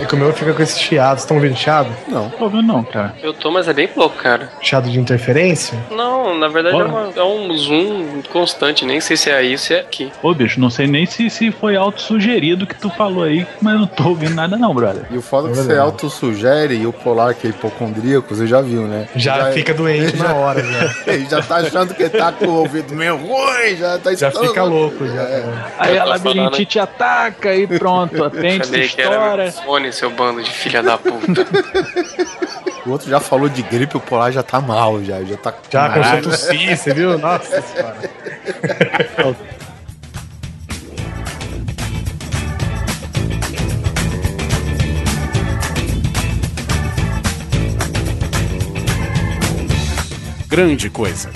É que o meu fica com esse chiado. Vocês estão ouvindo chiado? Não. Tô ouvindo não, cara. Eu tô, mas é bem pouco, cara. Chiado de interferência? Não, na verdade é, uma- é um zoom constante, nem sei se é aí ou se é aqui. Ô, bicho, não sei nem se, se foi auto-sugerido que tu falou aí, mas não tô ouvindo nada não, brother. E o foda é que É você autossugere e o polar, que é hipocondríaco, você já viu, né? Já, fica doente na hora, já. Ele já tá achando que tá com o ouvido meio ruim, já tá Já fica louco, já. É. Aí Eu a labirintite ataca e pronto, a pente Falei que era meu estoura. Fone, seu bando de filha da puta. O outro já falou de gripe, o polar já tá mal, já. Já tá Já começou a tossir, você viu? Nossa senhora. Grande Coisa.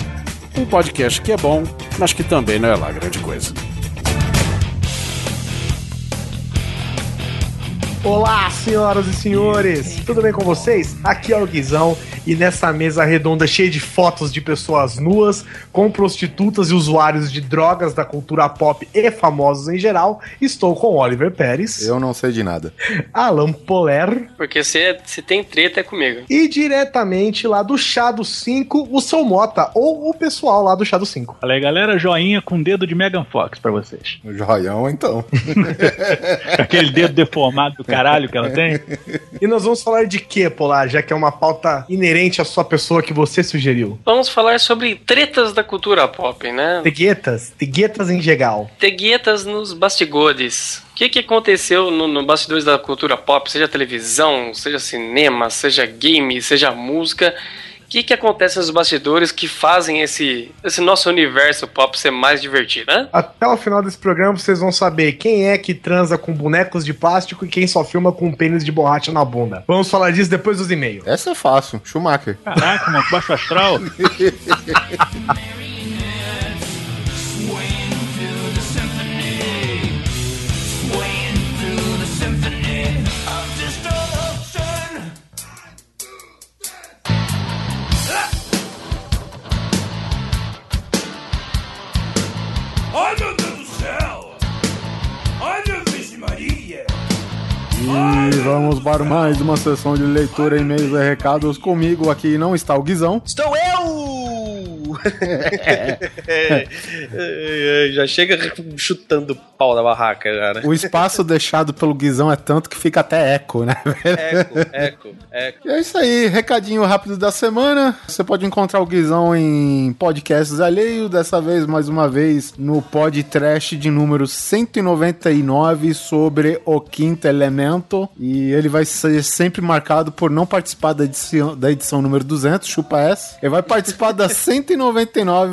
Um podcast que é bom, mas que também não é lá grande coisa. Olá, senhoras e senhores! Tudo bem com vocês? Aqui é o Guizão e nessa mesa redonda cheia de fotos de pessoas nuas, com prostitutas e usuários de drogas da cultura pop e famosos em geral, estou com Oliver Pérez, Eu não sei de nada. Alan Poler Porque se, se tem treta é comigo. e diretamente lá do Chá do 5, o seu Mota, ou o pessoal lá do Chá do 5. Falei, galera, joinha com dedo de Megan Fox pra vocês. O joião, então. Aquele dedo deformado do caralho que ela tem. E nós vamos falar de quê, Polar, já que é uma pauta inerente à sua pessoa que você sugeriu? Vamos falar sobre tretas da cultura pop, né? Teguetas, teguetas em geral. Teguetas nos bastidores. O que, que aconteceu no, no bastidores da cultura pop, seja televisão, seja cinema, seja game, seja música? O que, que acontece nos bastidores que fazem esse, esse nosso universo pop ser mais divertido, né? Até o final desse programa vocês vão saber quem é que transa com bonecos de plástico e quem só filma com um pênis de borracha na bunda. Vamos falar disso depois dos e-mails. Essa é fácil. Schumacher. Caraca, mano, baixo astral. Ai meu Deus do céu! Ai meu Vixe Maria! E vamos para mais uma sessão de leitura, e-mails e recados. Comigo aqui não está o Guizão. Estou eu! Já chega chutando o pau da barraca, cara. O espaço deixado pelo Guizão é tanto que fica até eco, né? Eco, eco, eco. E é isso aí, recadinho rápido da semana. Você pode encontrar o Guizão em podcasts alheio, dessa vez, mais uma vez, no podcast de número 199 sobre o quinto elemento. E ele vai ser sempre marcado por não participar da edição, da edição número 200, chupa essa. Ele vai participar da 199,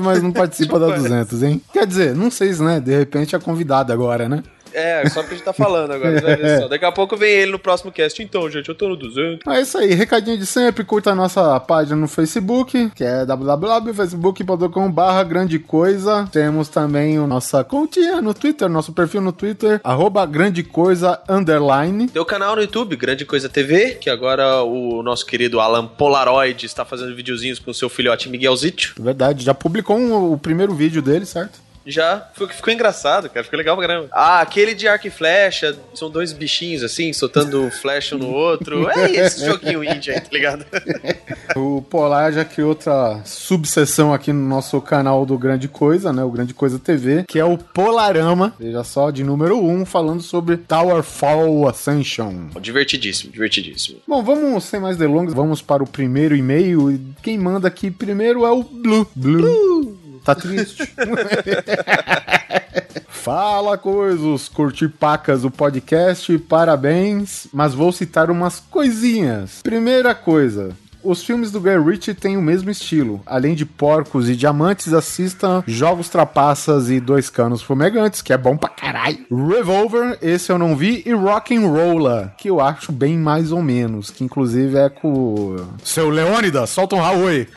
mas não participa da 200, hein? Quer dizer, não sei se, né? De repente é convidado agora, né? É, só porque a gente tá falando agora. só. Daqui a pouco vem ele no próximo cast. Então, gente, eu tô no 200. É isso aí, recadinho de sempre, curta a nossa página no Facebook, que é www.facebook.com.br grande coisa. Temos também a nossa continha no Twitter, nosso perfil no Twitter, arroba grande coisa underline. Tem o canal no YouTube, Grande Coisa TV, que agora o nosso querido Alan Polaroid está fazendo videozinhos com o seu filhote Miguelzito. Verdade, já publicou um- o primeiro vídeo dele, certo? Já, ficou, ficou engraçado, cara, ficou legal pra caramba. Ah, aquele de arco e flecha, são dois bichinhos assim, soltando flecha um no outro. É esse joguinho indie aí, tá ligado? O Polar já criou outra subseção aqui no nosso canal do Grande Coisa, né? O Grande Coisa TV, que é o Polarama, veja só, de número 1, um, falando sobre Tower Fall Ascension. divertidíssimo, divertidíssimo. Bom, vamos sem mais delongas, vamos para o primeiro e-mail. E Quem manda aqui primeiro é o Blue. Blue. Tá triste? Fala coisas, curti pacas o podcast, parabéns, mas vou citar umas coisinhas. Primeira coisa, os filmes do Guy Ritchie têm o mesmo estilo. Além de porcos e diamantes, assistam Jogos Trapaças e Dois Canos Fumegantes, que é bom pra caralho. Revolver, esse eu não vi, e Rock and Rolla, que eu acho bem mais ou menos, que inclusive é com. Seu Leônidas, solta um Huawei.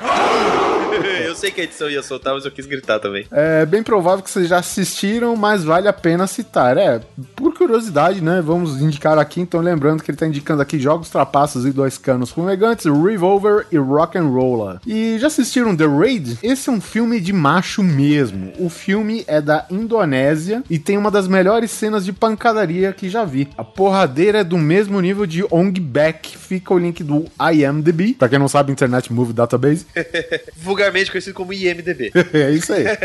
Eu sei que a edição ia soltar, mas eu quis gritar também. É bem provável que vocês já assistiram, mas vale a pena citar. É, por curiosidade, né? Vamos indicar aqui, então lembrando que ele tá indicando aqui Jogos Trapaços e Dois Canos Fumegantes, Revolver e Rock and Roller. E já assistiram The Raid? Esse é um filme de macho mesmo. O filme é da Indonésia e tem uma das melhores cenas de pancadaria que já vi. A porradeira é do mesmo nível de Ong Bak. Fica o link do IMDb. Pra quem não sabe, Internet Movie Database. Vulgarmente conhecido como IMDB. é isso aí.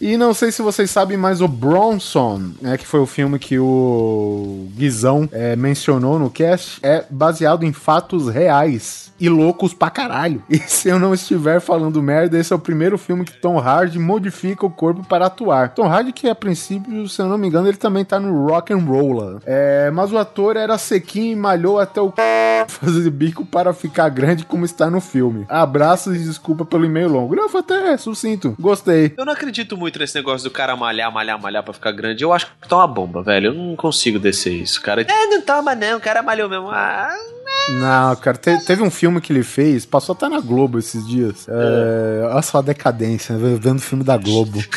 E não sei se vocês sabem, mas o Bronson, né, que foi o filme que o Guizão é, mencionou no cast, é baseado em fatos reais e loucos pra caralho. E se eu não estiver falando merda, esse é o primeiro filme que Tom Hardy modifica o corpo para atuar. Tom Hardy, que a princípio, se eu não me engano, ele também tá no Rock and Roller. É, mas o ator era sequinho e malhou até o fazer bico para ficar grande como está no filme. Abraços e desculpa pelo e-mail longo. Não, foi até sucinto. Gostei. Eu não acredito muito nesse negócio do cara malhar, malhar, malhar pra ficar grande. Eu acho que tá uma bomba, velho. Eu não consigo descer isso, cara. É, não toma não, o cara malhou mesmo. Ah, Não, cara, te- teve um filme que ele fez, passou até na Globo esses dias. É, olha só a decadência, né? vendo o filme da Globo.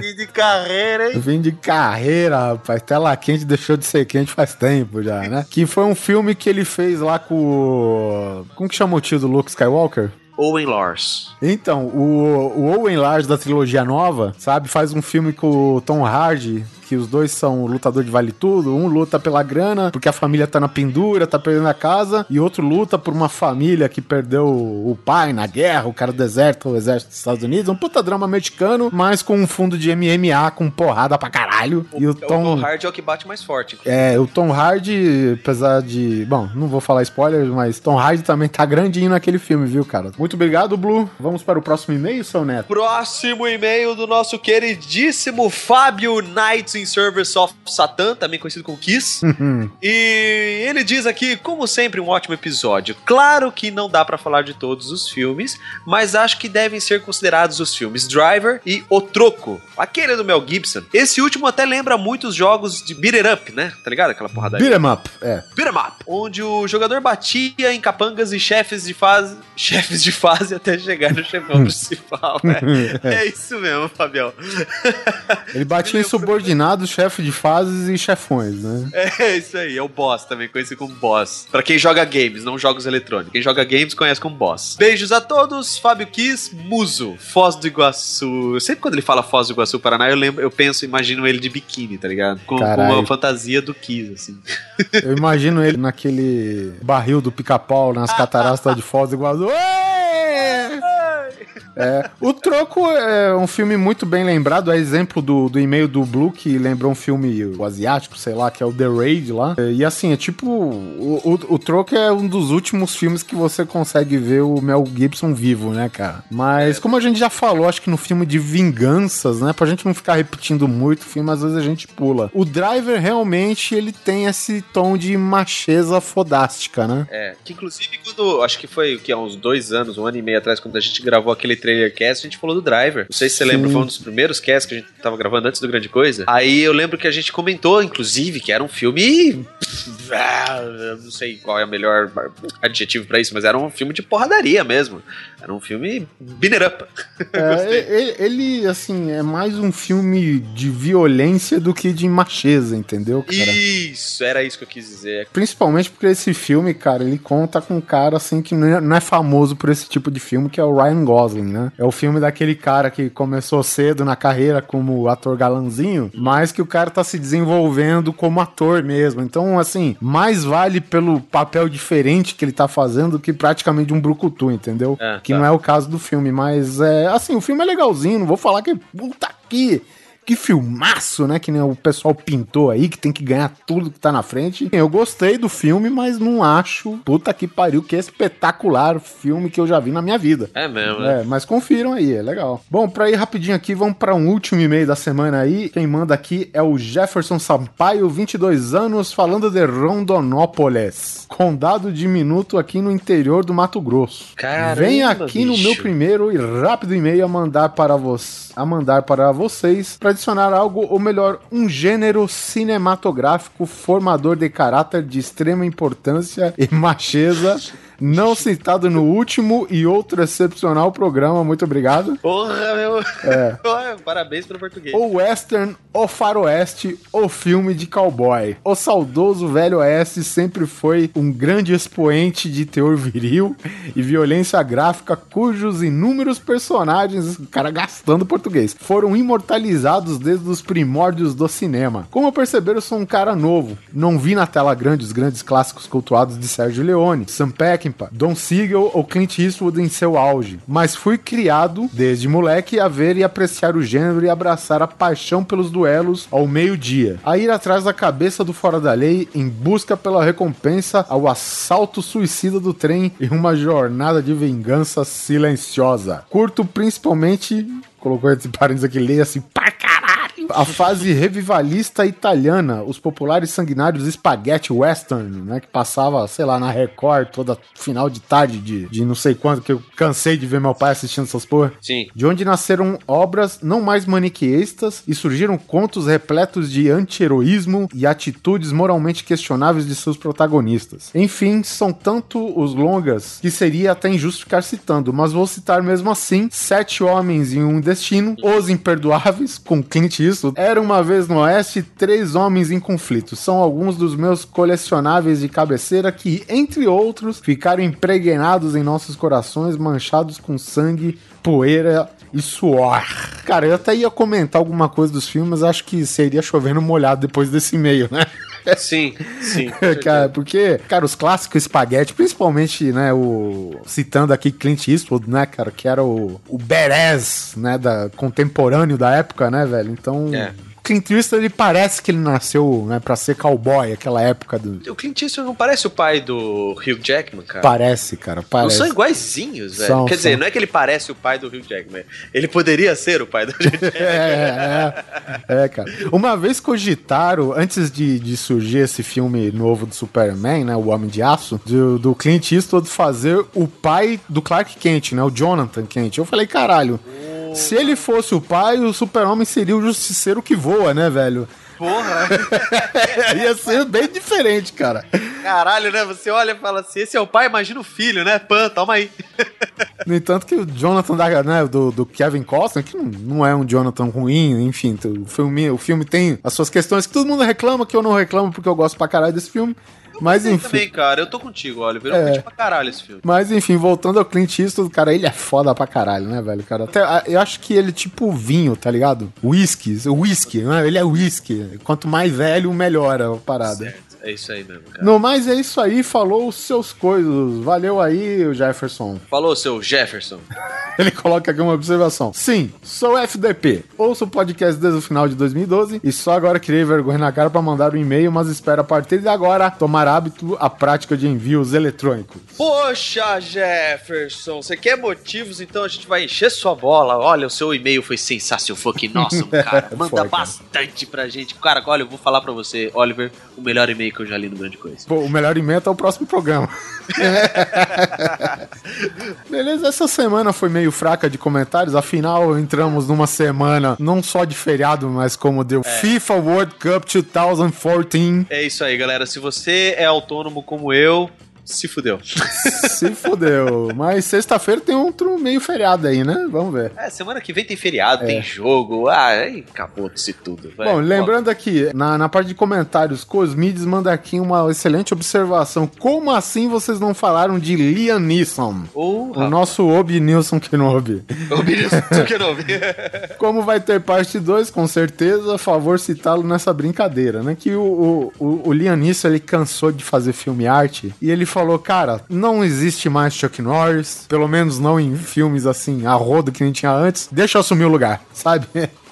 fim de carreira, hein? Vim de carreira, rapaz. Tela quente deixou de ser quente faz tempo já, né? Que foi um filme que ele fez lá com. Como que chama o tio do Luke Skywalker? Owen Lars. Então, o, o Owen Lars da trilogia nova, sabe, faz um filme com o Tom Hardy, que os dois são lutador de vale tudo. Um luta pela grana, porque a família tá na pendura, tá perdendo a casa, e outro luta por uma família que perdeu o pai na guerra, o cara deserta o exército dos Estados Unidos. Um puta drama mexicano, mas com um fundo de MMA com porrada pra caralho. e o O Tom. Tom Hardy é o que bate mais forte. É, o Tom Hardy, apesar de. Bom, não vou falar spoilers, mas Tom Hardy também tá grandinho naquele filme, viu, cara? Muito obrigado, Blue. Vamos para o próximo e-mail, seu neto. Próximo e-mail do nosso queridíssimo Fábio Knights in Service of Satan, também conhecido como Kiss. e ele diz aqui, como sempre, um ótimo episódio. Claro que não dá pra falar de todos os filmes, mas acho que devem ser considerados os filmes Driver e O Troco, aquele do Mel Gibson. Esse último até lembra muitos jogos de beat it up, né? Tá ligado? Aquela porrada Beat 'em up. É. Beat 'em up, onde o jogador batia em capangas e chefes de fase, chefes de fase até chegar no chefão principal, né? É isso mesmo, Fabião. Ele batia em subordinados, chefe de fases e chefões, né? É isso aí, é o boss também, conhecido como boss. Pra quem joga games, não jogos eletrônicos. Quem joga games conhece como boss. Beijos a todos, Fábio Kiss, Muso, Foz do Iguaçu. Sempre quando ele fala Foz do Iguaçu, Paraná, eu lembro, eu penso, imagino ele de biquíni, tá ligado? Com, com uma fantasia do Kiss, assim. Eu imagino ele naquele barril do pica-pau nas cataratas de Foz do Iguaçu. Ê! É, o Troco é um filme muito bem lembrado, é exemplo do, do e-mail do Blue, que lembrou um filme asiático, sei lá, que é o The Raid lá. E assim, é tipo, o, o, o Troco é um dos últimos filmes que você consegue ver o Mel Gibson vivo, né, cara? Mas como a gente já falou, acho que no filme de vinganças, né, pra gente não ficar repetindo muito o filme, às vezes a gente pula. O Driver realmente, ele tem esse tom de macheza fodástica, né? É, que inclusive quando, acho que foi o que, há uns dois anos, um ano e meio atrás, quando a gente gravou aquele trailer cast, a gente falou do Driver. Não sei se você Sim. lembra, foi um dos primeiros casts que a gente tava gravando antes do Grande Coisa. Aí eu lembro que a gente comentou, inclusive, que era um filme. Ah, eu não sei qual é o melhor adjetivo pra isso, mas era um filme de porradaria mesmo. Era um filme binner up. É, ele, assim, é mais um filme de violência do que de macheza, entendeu, cara? Isso, era isso que eu quis dizer. Principalmente porque esse filme, cara, ele conta com um cara, assim, que não é, não é famoso por esse tipo de filme, que é o Ryan Gosling, né? É o filme daquele cara que começou cedo na carreira como ator galanzinho, mas que o cara tá se desenvolvendo como ator mesmo. Então, assim, mais vale pelo papel diferente que ele tá fazendo do que praticamente um brucutu, entendeu? É, que tá. não é o caso do filme, mas é, assim, o filme é legalzinho, não vou falar que puta que que filmaço, né? Que nem o pessoal pintou aí, que tem que ganhar tudo que tá na frente. Eu gostei do filme, mas não acho, puta que pariu, que espetacular filme que eu já vi na minha vida. É mesmo, né? É, mas confiram aí, é legal. Bom, pra ir rapidinho aqui, vamos pra um último e-mail da semana aí. Quem manda aqui é o Jefferson Sampaio, 22 anos, falando de Rondonópolis, condado diminuto aqui no interior do Mato Grosso. Caramba, Vem aqui no bicho. meu primeiro e rápido e-mail a mandar para vocês, a mandar para vocês para adicionar algo, ou melhor, um gênero cinematográfico formador de caráter de extrema importância e macheza Não citado no último e outro excepcional programa, muito obrigado. Porra, meu. É. Parabéns pelo português. O Western, o Faroeste, o filme de cowboy. O saudoso Velho Oeste sempre foi um grande expoente de teor viril e violência gráfica, cujos inúmeros personagens, o cara gastando português, foram imortalizados desde os primórdios do cinema. Como perceberam, eu sou um cara novo. Não vi na tela grande os grandes clássicos cultuados de Sérgio Leone, Sam Peckinpah, Don Siegel ou Clint Eastwood em seu auge. Mas fui criado, desde moleque, a ver e apreciar o gênero e abraçar a paixão pelos duelos ao meio-dia. A ir atrás da cabeça do fora da lei em busca pela recompensa ao assalto suicida do trem e uma jornada de vingança silenciosa. Curto principalmente colocou esse parênteses aqui, leia assim. A fase revivalista italiana, os populares sanguinários spaghetti western, né, que passava, sei lá, na Record toda final de tarde de, de não sei quando, que eu cansei de ver meu pai assistindo essas porra. Sim. De onde nasceram obras não mais maniqueístas e surgiram contos repletos de anti-heroísmo e atitudes moralmente questionáveis de seus protagonistas. Enfim, são tanto os longas que seria até injusto ficar citando, mas vou citar mesmo assim: Sete Homens e um Destino, Os Imperdoáveis, com Clint Eastwood, Era uma vez no Oeste, Três Homens em Conflito. São alguns dos meus colecionáveis de cabeceira que, entre outros, ficaram impregnados em nossos corações, manchados com sangue, poeira e suor. Cara, eu até ia comentar alguma coisa dos filmes, acho que seria chovendo molhado depois desse e-mail, né? Sim, sim. cara, porque, cara, os clássicos espaguete, principalmente, né, o citando aqui Clint Eastwood, né, cara, que era o, o badass, né, da contemporâneo da época, né, velho? Então, É. Clint Eastwood, ele parece que ele nasceu, né, pra ser cowboy, aquela época do... O Clint Eastwood não parece o pai do Hugh Jackman, cara? Parece, cara, Não parece. são iguaizinhos, velho. São, Quer dizer, são. não é que ele parece o pai do Hugh Jackman. Ele poderia ser o pai do Hugh Jackman. É, é, é, cara. Uma vez cogitaram, antes de, de surgir esse filme novo do Superman, né, o Homem de Aço, do, do Clint Eastwood fazer o pai do Clark Kent, né, o Jonathan Kent. Eu falei, caralho, se ele fosse o pai, o Super-Homem seria o justiceiro que voa, né, velho? Porra! Ia ser bem diferente, cara. Caralho, né? Você olha e fala assim: esse é o pai, imagina o filho, né? Pan, toma aí. No entanto que o Jonathan da, né, do, do Kevin Costner, que não, é um Jonathan ruim, enfim, o filme, o filme tem as suas questões que todo mundo reclama, que eu não reclamo porque eu gosto pra caralho desse filme. Mas Eu enfim. também, cara, eu tô contigo, olha. Virou É. curti pra caralho esse filme. Mas enfim, voltando ao Clint Eastwood, cara, ele é foda pra caralho, né, velho? Cara, até, eu acho que ele é tipo vinho, tá ligado? Whisky, whisky, né? Ele é whisky. Quanto mais velho, melhor a parada. Certo, é isso aí mesmo, cara. No mais é isso aí, falou os seus coisas. Valeu aí, o Jefferson. Falou, seu Jefferson. Ele coloca aqui uma observação. Sim, sou FDP. Ouço o podcast desde o final de 2012 e só agora criei vergonha na cara pra mandar um e-mail, mas espero a partir de agora tomar hábito a prática de envios eletrônicos. Poxa, Jefferson, você quer motivos? Então a gente vai encher sua bola. Olha, o seu e-mail foi sensacional, fucking awesome, cara. Manda Foi, cara. bastante pra gente. Cara, olha, eu vou falar pra você, Oliver, o melhor e-mail que eu já li no Grande Coisa. Pô, o melhor e-mail é o próximo programa. Beleza, essa semana foi meio fraca de comentários, afinal entramos numa semana não só de feriado, mas como deu FIFA World Cup 2014. É isso aí, galera. Se você é autônomo como eu, se fudeu. Se fodeu. Mas sexta-feira tem outro meio feriado aí, né? Vamos ver. É, semana que vem tem feriado, tem jogo. Ah, aí acabou-se tudo. vai. Bom, lembrando aqui, na, na parte de comentários, Cosmides manda aqui uma excelente observação. Como assim vocês não falaram de Liam Neeson? Ô, O nosso Obi Nilson Kenobi. eu não vi. Como vai ter parte 2, com certeza, a favor citá-lo nessa brincadeira, né? Que o, o, o, o Liam Neeson, ele cansou de fazer filme arte e ele falou, cara, não existe mais Chuck Norris, pelo menos não em filmes assim, a rodo que nem tinha antes, deixa eu assumir o lugar, sabe?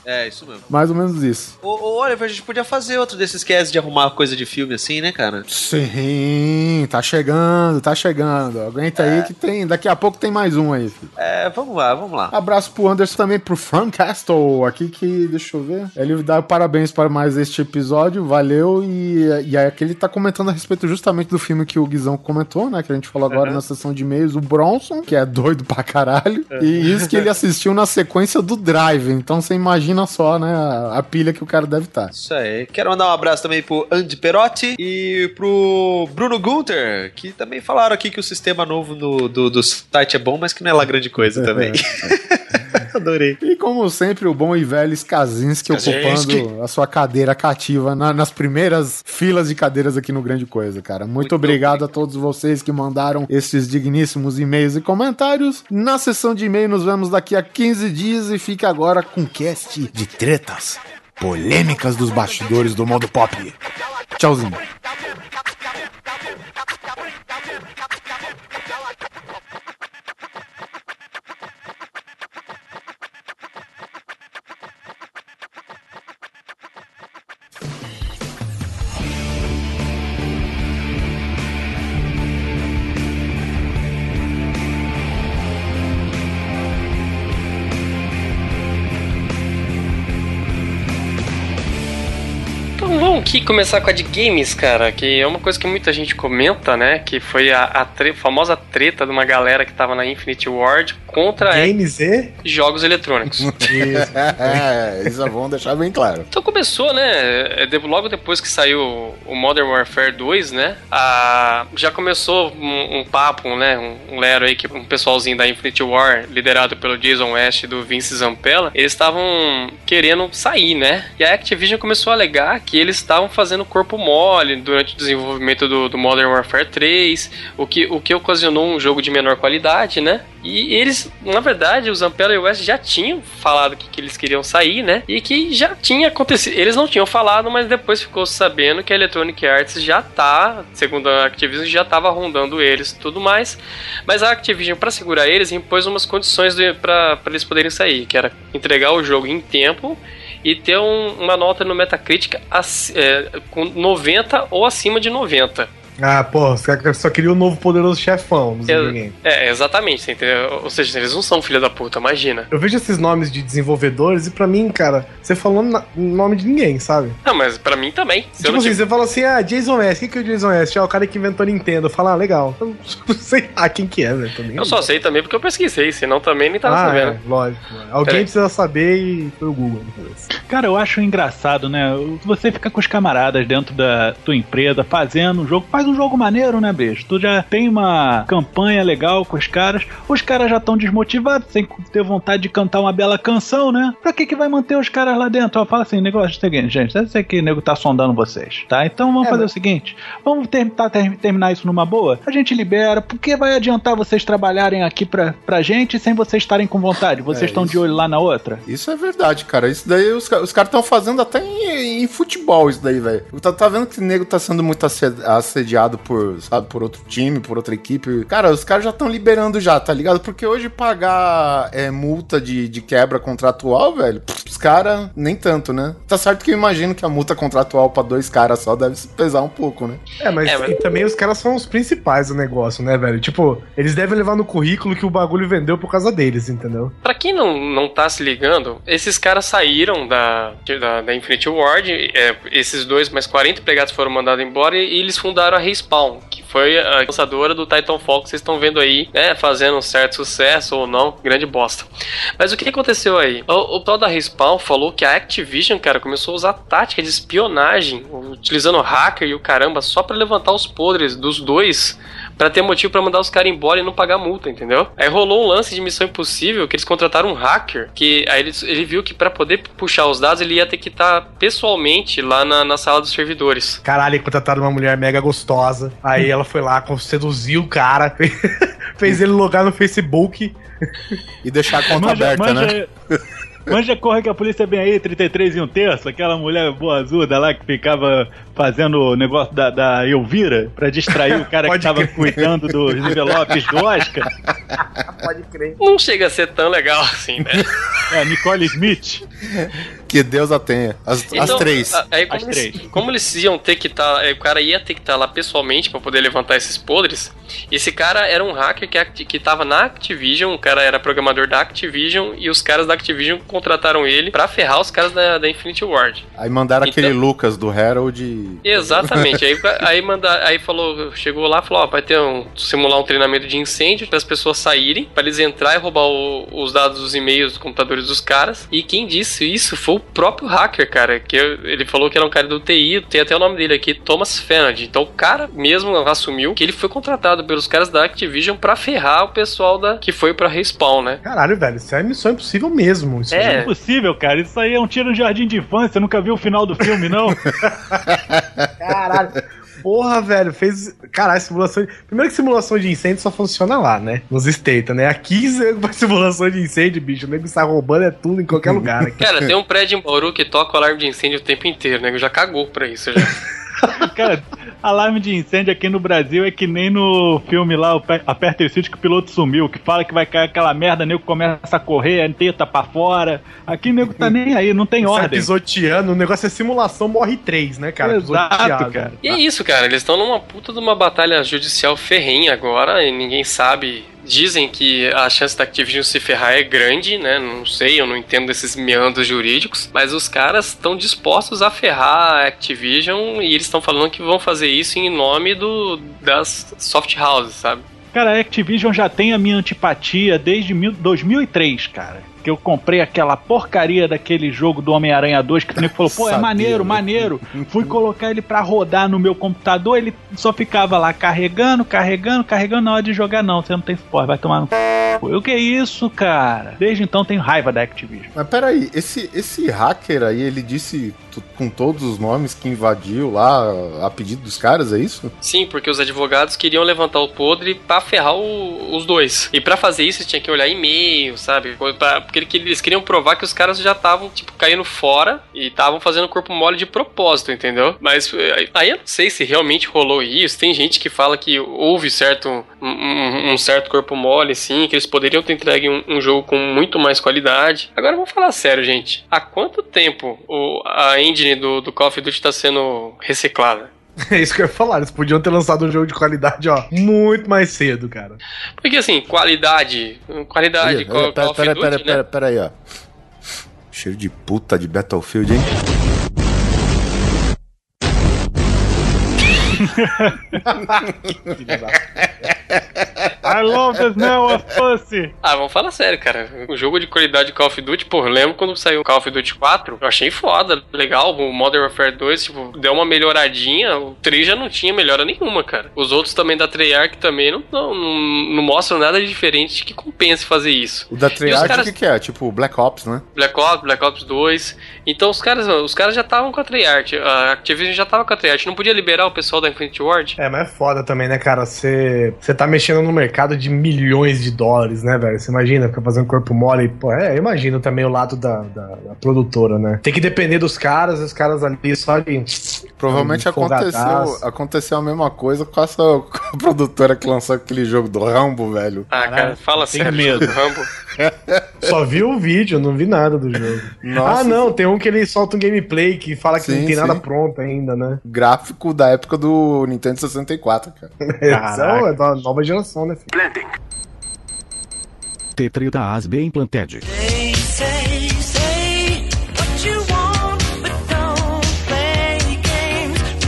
É, isso mesmo. Mais ou menos isso. Ô, ô, Oliver, a gente podia fazer outro desses casts de arrumar coisa de filme assim, né, cara? Sim, tá chegando, tá chegando. Aguenta aí que tem, daqui a pouco tem mais um aí, filho. É, vamos lá, vamos lá. Abraço pro Anderson também, pro Frank Castle, aqui que, deixa eu ver. Ele dá parabéns para mais este episódio, valeu. E, e aí aqui ele tá comentando a respeito justamente do filme que o Guizão comentou, né? Que a gente falou agora na sessão de e-mails, o Bronson, que é doido pra caralho. E isso que ele assistiu na sequência do Drive. Então você imagina imagina só, né, a, a pilha que o cara deve estar. Isso aí. Quero mandar um abraço também pro Andy Perotti e pro Bruno Gunter, que também falaram aqui que o sistema novo no- do, do site é bom, mas que não é lá grande coisa também. Adorei. E como sempre, o bom e velho Skazinski ocupando a sua cadeira cativa na- nas primeiras filas de cadeiras aqui no Grande Coisa, cara. Muito, Muito obrigado a todos vocês que mandaram esses digníssimos e-mails e comentários. Na sessão de e-mail nos vemos daqui a 15 dias e fique agora com o cast de tretas, polêmicas dos bastidores do modo pop. Tchauzinho. Aqui começar com a de games, cara, que é uma coisa que muita gente comenta, né? Que foi a, a tre- famosa treta de uma galera que tava na Infinity Ward contra Games e. jogos eletrônicos. é, isso é bom deixar bem claro. Então começou, né? é, Logo depois que saiu o Modern Warfare 2, né? a- já começou um, um papo, né? Um, um lero aí que um pessoalzinho da Infinity War, liderado pelo Jason West e do Vince Zampella, eles estavam querendo sair, né? E a Activision começou a alegar que eles estavam fazendo corpo mole durante o desenvolvimento do, do Modern Warfare 3, o que, o que ocasionou um jogo de menor qualidade, né? E eles, na verdade, o Zampella e o West já tinham falado que, que eles queriam sair, né? E que já tinha acontecido. Eles não tinham falado, mas depois ficou sabendo que a Electronic Arts já tá, segundo a Activision, já tava rondando eles e tudo mais. Mas a Activision, para segurar eles, impôs umas condições para eles poderem sair, que era entregar o jogo em tempo e ter um- uma nota no Metacritic ac- é, com 90 ou acima de 90. Ah, pô, os caras só queriam o novo poderoso chefão nos videogames. É, exatamente, você entendeu? Ou seja, eles não são filha da puta, imagina. Eu vejo esses nomes de desenvolvedores e pra mim, cara, você falou na- nome de ninguém, sabe? Não, mas pra mim também. Se eu Tipo não assim, tive- você fala assim, ah, Jason West, o que, que é o Jason West? Ah, o cara que inventou Nintendo. Fala, ah, legal. Eu não sei lá quem que é, velho. também. Eu só sei também porque eu pesquisei, senão também nem tava Ah, sabendo. é, lógico. Alguém Peraí. precisa saber e foi o Google. começo. Cara, eu acho engraçado, né? Você fica com os camaradas dentro da tua empresa fazendo um jogo. Faz um jogo maneiro, né, beijo? Tu já tem uma campanha legal com os caras. Os caras já estão desmotivados, sem ter vontade de cantar uma bela canção, né? Pra que que vai manter os caras lá dentro? Ó, fala assim, negócio é o seguinte, gente. Eu sei que o nego tá sondando vocês, tá? Então vamos É, fazer mas- o seguinte. Vamos tentar ter- terminar isso numa boa? A gente libera. Porque vai adiantar vocês trabalharem aqui pra, pra gente sem vocês estarem com vontade? Vocês É, estão isso. de olho lá na outra? Isso é verdade, cara. Isso daí os, os caras estão fazendo até em, em futebol, isso daí, velho. Tá, tá vendo que o nego tá sendo muito asse- assediado por, sabe, por outro time, por outra equipe. Cara, os caras já estão liberando já, tá ligado? Porque hoje pagar é, multa de, de quebra contratual, velho, os caras nem tanto, né? Tá certo que eu imagino que a multa contratual pra dois caras só deve se pesar um pouco, né? É, mas, É, mas- e também os caras são os principais do negócio, né, velho? Tipo, eles devem levar no currículo que o bagulho vendeu por causa deles, entendeu? Pra quem não, não tá se ligando, esses caras saíram da, da, da Infinity Ward, é, esses dois mais 40 empregados foram mandados embora e, e eles fundaram a Respawn, que foi a lançadora do Titanfall que vocês estão vendo aí, né, fazendo um certo sucesso ou não, grande bosta. Mas o que aconteceu aí? O, o tal da Respawn falou que a Activision, cara, começou a usar tática de espionagem, utilizando hacker e o caramba, só pra levantar os podres dos dois Pra ter motivo pra mandar os caras embora e não pagar multa, entendeu? Aí rolou um lance de missão impossível que eles contrataram um hacker, que aí ele, ele viu que pra poder puxar os dados ele ia ter que estar pessoalmente lá na, na sala dos servidores. Caralho, contrataram uma mulher mega gostosa. Aí ela foi lá, seduziu o cara, fez ele logar no Facebook. E deixar a conta aberta, né? Manja corre que a polícia vem aí, 33 e um terço, aquela mulher boazuda lá que ficava fazendo o negócio da, da Elvira pra distrair o cara que tava crer. cuidando dos envelopes do Oscar. Pode crer. Não chega a ser tão legal assim, né? É, Nicole Smith. Que Deus a tenha. As, as Então, três. a- Aí, como, As eles, três. como eles iam ter que estar. o cara ia ter que estar lá pessoalmente pra poder levantar esses podres. Esse cara era um hacker que, que tava na Activision, o cara era programador da Activision e os caras da Activision contrataram ele pra ferrar os caras da, da Infinity Ward. Aí mandaram Então- aquele Lucas do Harold e... Exatamente. aí, aí, manda, aí falou, chegou lá e falou, ó, vai ter um simular um treinamento de incêndio para as pessoas saírem, para eles entrar e roubar o- os dados dos e-mails dos computadores dos caras. E quem disse isso foi o próprio hacker, cara, que ele falou que era um cara do TI, tem até o nome dele aqui, Thomas Fennard. Então o cara mesmo assumiu que ele foi contratado pelos caras da Activision para ferrar o pessoal da que foi para Respawn, né? Caralho, velho, isso é missão impossível mesmo. Isso É. É impossível, cara. Isso aí é um tiro no jardim de infância. Você nunca viu o final do filme, não? Caralho. Porra, velho, fez. Caralho, simulação. de- Primeiro que simulação de incêndio só funciona lá, né? Nos States, né? Aqui, faz simulação de incêndio, bicho. O nego está roubando é tudo em qualquer lugar. Aqui. Cara, tem um prédio em Bauru que toca o alarme de incêndio o tempo inteiro, né? Já cagou pra isso já. Cara, alarme de incêndio aqui no Brasil é que nem no filme lá, Aperta o Sítio que o piloto sumiu, que fala que vai cair aquela merda, nego começa a correr, a teta pra fora. Aqui nego tá nem aí, não tem Sai ordem. pisoteando, o negócio é simulação, morre três, né, cara? Exato, Pisoteado. cara. E é isso, cara. Eles estão numa puta de uma batalha judicial ferrenha agora e ninguém sabe. Dizem que a chance da Activision se ferrar é grande, né? Não sei, eu não entendo desses meandros jurídicos. Mas os caras estão dispostos a ferrar a Activision e eles estão falando que vão fazer isso em nome do, das soft houses, sabe? Cara, a Activision já tem a minha antipatia desde mil- 2003, cara. Que eu comprei aquela porcaria daquele jogo do Homem-Aranha 2 que o nego falou, pô, é maneiro, né? maneiro. Fui colocar ele pra rodar no meu computador, ele só ficava lá carregando, carregando, carregando. Na hora de jogar, não, você não tem suporte, vai tomar no c. O que é isso, cara? Desde então tenho raiva da Activision. Mas peraí, esse, esse hacker aí, ele disse com todos os nomes que invadiu lá a pedido dos caras, é isso? Sim, porque os advogados queriam levantar o podre pra ferrar o- os dois. E pra fazer isso, eles tinham que olhar e-mail, sabe? Pra- porque ele- eles queriam provar que os caras já estavam, tipo, caindo fora e estavam fazendo corpo mole de propósito, entendeu? Mas eh, aí eu não sei se realmente rolou isso. Tem gente que fala que houve certo um, um- certo corpo mole, sim, que eles poderiam ter entregue um, um jogo com muito mais qualidade. Agora vamos falar sério, gente. Há quanto tempo o- a engine do, do Call of Duty tá sendo reciclada? É isso que eu ia falar. Eles podiam ter lançado um jogo de qualidade, ó, muito mais cedo, cara. Porque assim, qualidade. Qualidade, Aí, Call, Call of pera, Duty, pera, né? pera, pera aí, ó. Cheiro de puta de Battlefield, hein? que filha da I love the smell of pussy. Ah, vamos falar sério, cara. O jogo de qualidade de Call of Duty, pô, eu lembro quando saiu o Call of Duty 4, eu achei foda, legal. O Modern Warfare 2, tipo, deu uma melhoradinha. O 3 já não tinha melhora nenhuma, cara. Os outros também da Treyarch também não, não, não, mostram nada de diferente que compense fazer isso. O da Treyarch, caras- o que, que é? Tipo Black Ops, né? Black Ops, Black Ops 2. Então os caras, os caras já estavam com a Treyarch. A Activision já tava com a Treyarch. Não podia liberar o pessoal da Infinity Ward? É, mas é foda também, né, cara? Você você tá mexendo no mercado de milhões de dólares, né, velho? Você imagina ficar fazendo corpo mole. e, Pô, é, eu imagino também o lado da, da, da produtora, né? Tem que depender dos caras, os caras ali só de. Provavelmente Um aconteceu, aconteceu a mesma coisa com essa com a produtora que lançou aquele jogo do Rambo, velho. Ah, cara, fala tem sério. medo. Rambo. Só vi o vídeo, não vi nada do jogo. Nossa, ah, não, tem um que ele solta um gameplay que fala que Sim, não tem nada sim. pronto ainda, né? Gráfico da época do Nintendo 64, cara. Essa é da nova geração, né, filho? Tetrida as bem implanted.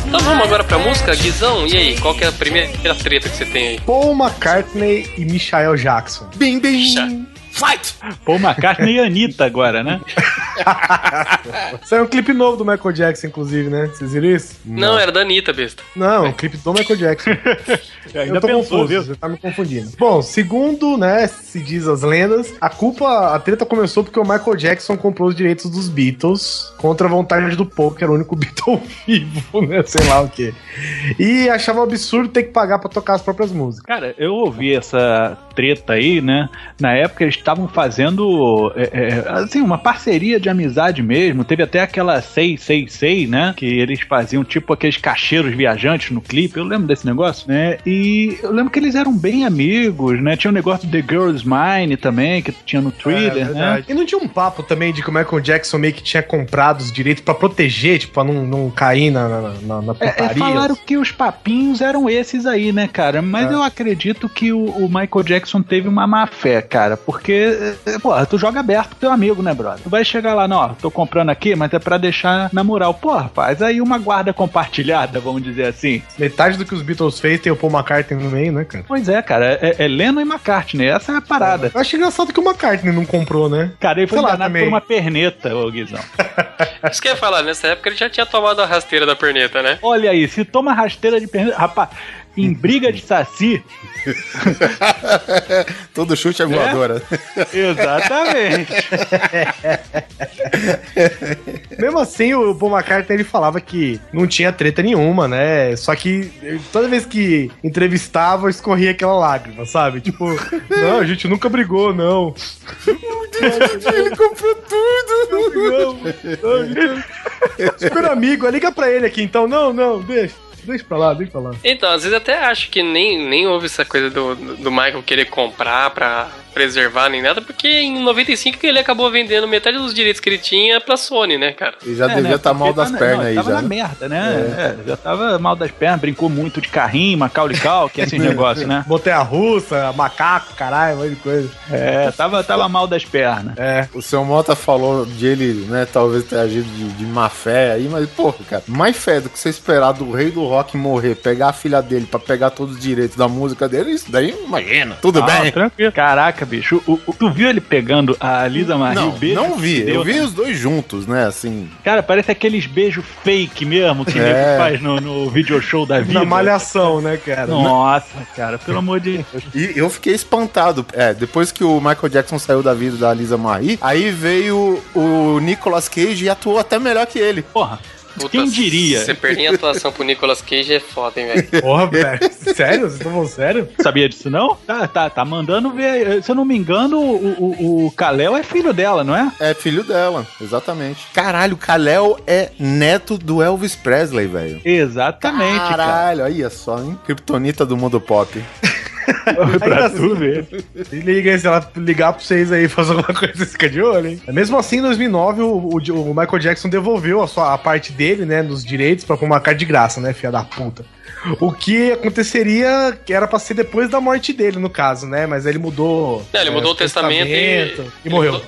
Então vamos agora pra música, Guizão. E aí, qual que é a primeira treta que você tem aí? Paul McCartney e Michael Jackson. Bim, bim! Já. Fight! Paul McCartney e Anitta agora, né? Saiu um clipe novo do Michael Jackson, inclusive, né? Vocês viram isso? Não, era da Anitta, besta. Não, um clipe do Michael Jackson. Ainda Eu tô pensou, confuso, viu? você tá me confundindo. Bom, segundo, né, se diz as lendas, a culpa, a treta começou porque o Michael Jackson comprou os direitos dos Beatles contra a vontade do Paul, que era o único Beatle vivo, né, sei lá o quê. E achava um absurdo ter que pagar pra tocar as próprias músicas. Cara, eu ouvi essa treta aí, né? Na época eles estavam fazendo é, é, assim, uma parceria de amizade mesmo. Teve até aquela Sei, Sei, Sei, né? Que eles faziam tipo aqueles cacheiros viajantes no clipe. Eu lembro desse negócio, né? E eu lembro que eles eram bem amigos, né? Tinha o um negócio do The Girl's Mine também, que tinha no thriller, É, né? E não tinha um papo também de que o Michael Jackson meio que tinha comprado os direitos pra proteger, tipo, pra não, não cair na, na, na, na É, é, putaria? falaram que os papinhos eram esses aí, né, cara? Mas É. eu acredito que o, o Michael Jackson teve uma má fé, cara. Porque, é, porra, tu joga aberto com teu amigo, né, brother? Tu vai chegar lá, não, ó, tô comprando aqui, mas é pra deixar na moral. Porra, faz aí uma guarda compartilhada, vamos dizer assim. Metade do que os Beatles fez tem o Paul McCartney no meio, né, cara? Pois é, cara, é, é Lennon e McCartney, essa é a parada. Eu acho engraçado que o McCartney não comprou, né? Cara, ele foi lá, por uma perneta, ô Guizão. Isso que eu ia falar, nessa época ele já tinha tomado a rasteira da perneta, né? Olha aí, se toma rasteira de perneta. Rapaz, em briga de saci, Todo chute é voadora. exatamente. Mesmo assim, o Paul McCartney ele falava que não tinha treta nenhuma, né? Só que toda vez que entrevistava, escorria aquela lágrima, sabe? Tipo, não, a gente nunca brigou, não. Ele comprou tudo. Super amigo, liga pra ele aqui então. Não, não, deixa. Deixa pra lá, deixa pra lá. Então, às vezes até acho que nem, nem houve essa coisa do, do Michael querer comprar pra preservar nem nada, porque em 95 ele acabou vendendo metade dos direitos que ele tinha pra Sony, né, cara? Ele já É, devia né, estar mal das tá na- pernas não, aí tava já. na né? merda, né? É, já tava mal das pernas, brincou muito de carrinho, Macaulay Culkin, esse negócio, né? Botei a russa, macaco, caralho, um monte de coisa. É, tava, tava mal das pernas. É. O seu Mota falou de ele, né, talvez ter agido de, de má fé aí, mas, porra, cara, mais fé do que você esperar do rei do rock morrer, pegar a filha dele pra pegar todos os direitos da música dele, isso daí, imagina. Tudo Ah, bem. tranquilo. Caraca, bicho, o- o- tu viu ele pegando a Lisa Marie? Não, o beijo não vi. deu, Eu vi né? os dois juntos, né, assim. Cara, parece aqueles beijos fake mesmo que É. faz no, no video show da vida. Na malhação, né, cara? Nossa, cara, pelo amor de Deus. E eu fiquei espantado. É, depois que o Michael Jackson saiu da vida da Lisa Marie, aí veio o Nicolas Cage e atuou até melhor que ele. Porra, Puta, quem diria? Você perder a atuação pro Nicolas Cage é foda, hein, velho? Porra, velho. Sério? Vocês estão falando sério? Sabia disso não? Tá, tá, tá mandando ver. Se eu não me engano, o, o, o Kalel é filho dela, não é? É filho dela, exatamente. Caralho, o Kal-El é neto do Elvis Presley, velho. Exatamente, cara. Caralho, aí só, hein? Kryptonita do mundo pop. pra tu ver. Se liga aí, se ela ligar pra vocês aí e fazer alguma coisa, você fica de olho, hein? Mesmo assim, em 2009, o, o- o Michael Jackson devolveu a, sua, a parte dele, né, nos direitos pra pôr uma carta de graça, né, filha da puta. O que aconteceria, que era pra ser depois da morte dele, no caso, né? Mas aí ele mudou. Não, ele é, mudou o testamento e- testamento e ele morreu. mudou-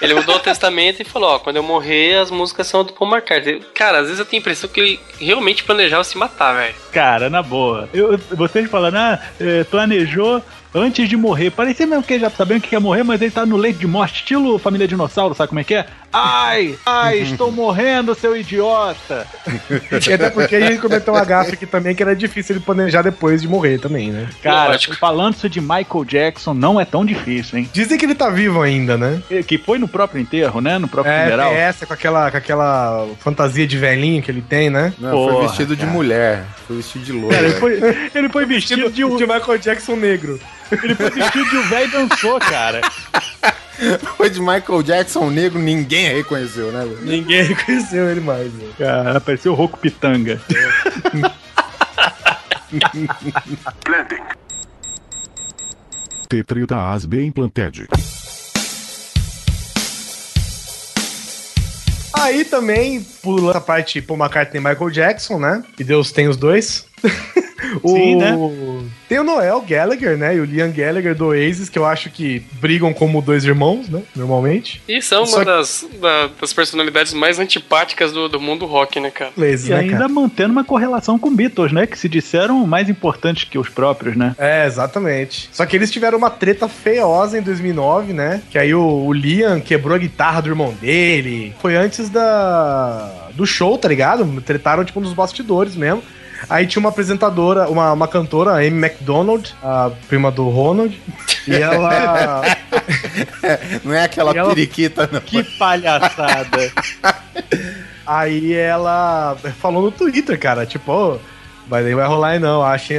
Ele mudou o testamento e falou, ó, quando eu morrer, as músicas são do Paul McCartney. Cara, às vezes eu tenho a impressão que ele realmente planejava se matar, velho. Cara, na boa. Eu, vocês falando, ah, é, planejou antes de morrer. Parecia mesmo que ele já sabia que ia morrer, mas ele tá no leito de morte, estilo Família Dinossauro, sabe como é que é? Ai, ai, estou morrendo, seu idiota. E até porque a gente cometeu uma gafe aqui também, que era difícil ele planejar depois de morrer também, né? Cara, falando isso de Michael Jackson, não é tão difícil, hein? Dizem que ele tá vivo ainda, né? Que foi no próprio enterro, né? No próprio É, funeral. tem essa com aquela, com aquela fantasia de velhinho que ele tem, né? Não, Porra, foi vestido de cara. mulher. Foi vestido de loira. Cara, ele foi, ele foi vestido de um, de Michael Jackson negro. ele foi vestido de um velho dançou, cara. Foi de Michael Jackson negro, ninguém reconheceu, né? velho? Ninguém reconheceu ele mais, velho. Cara, apareceu o Roco Pitanga. Tetrita as bem planted. Aí também, pula a parte Paul McCartney e Michael Jackson, né? Que Deus tem os dois. Sim, né? Tem o Noel Gallagher, né? E o Liam Gallagher do Oasis, que eu acho que brigam como dois irmãos, né? Normalmente. E são Só uma que- das, da- das personalidades mais antipáticas do, do mundo rock, né, cara? Beleza, E né, ainda cara? mantendo uma correlação com Beatles, né? Que se disseram mais importantes que os próprios, né? É, exatamente. Só que eles tiveram uma treta feiosa em 2009, né? Que aí o, o Liam quebrou a guitarra do irmão dele. Foi antes da do show, tá ligado? Tretaram, tipo, nos bastidores mesmo. Aí tinha uma apresentadora, uma, uma cantora, a Amy McDonald, a prima do Ronald. E ela... Não é aquela ela- periquita, não. Que palhaçada. Aí ela falou no Twitter, cara, tipo, ó, vai, nem vai rolar aí não, achem,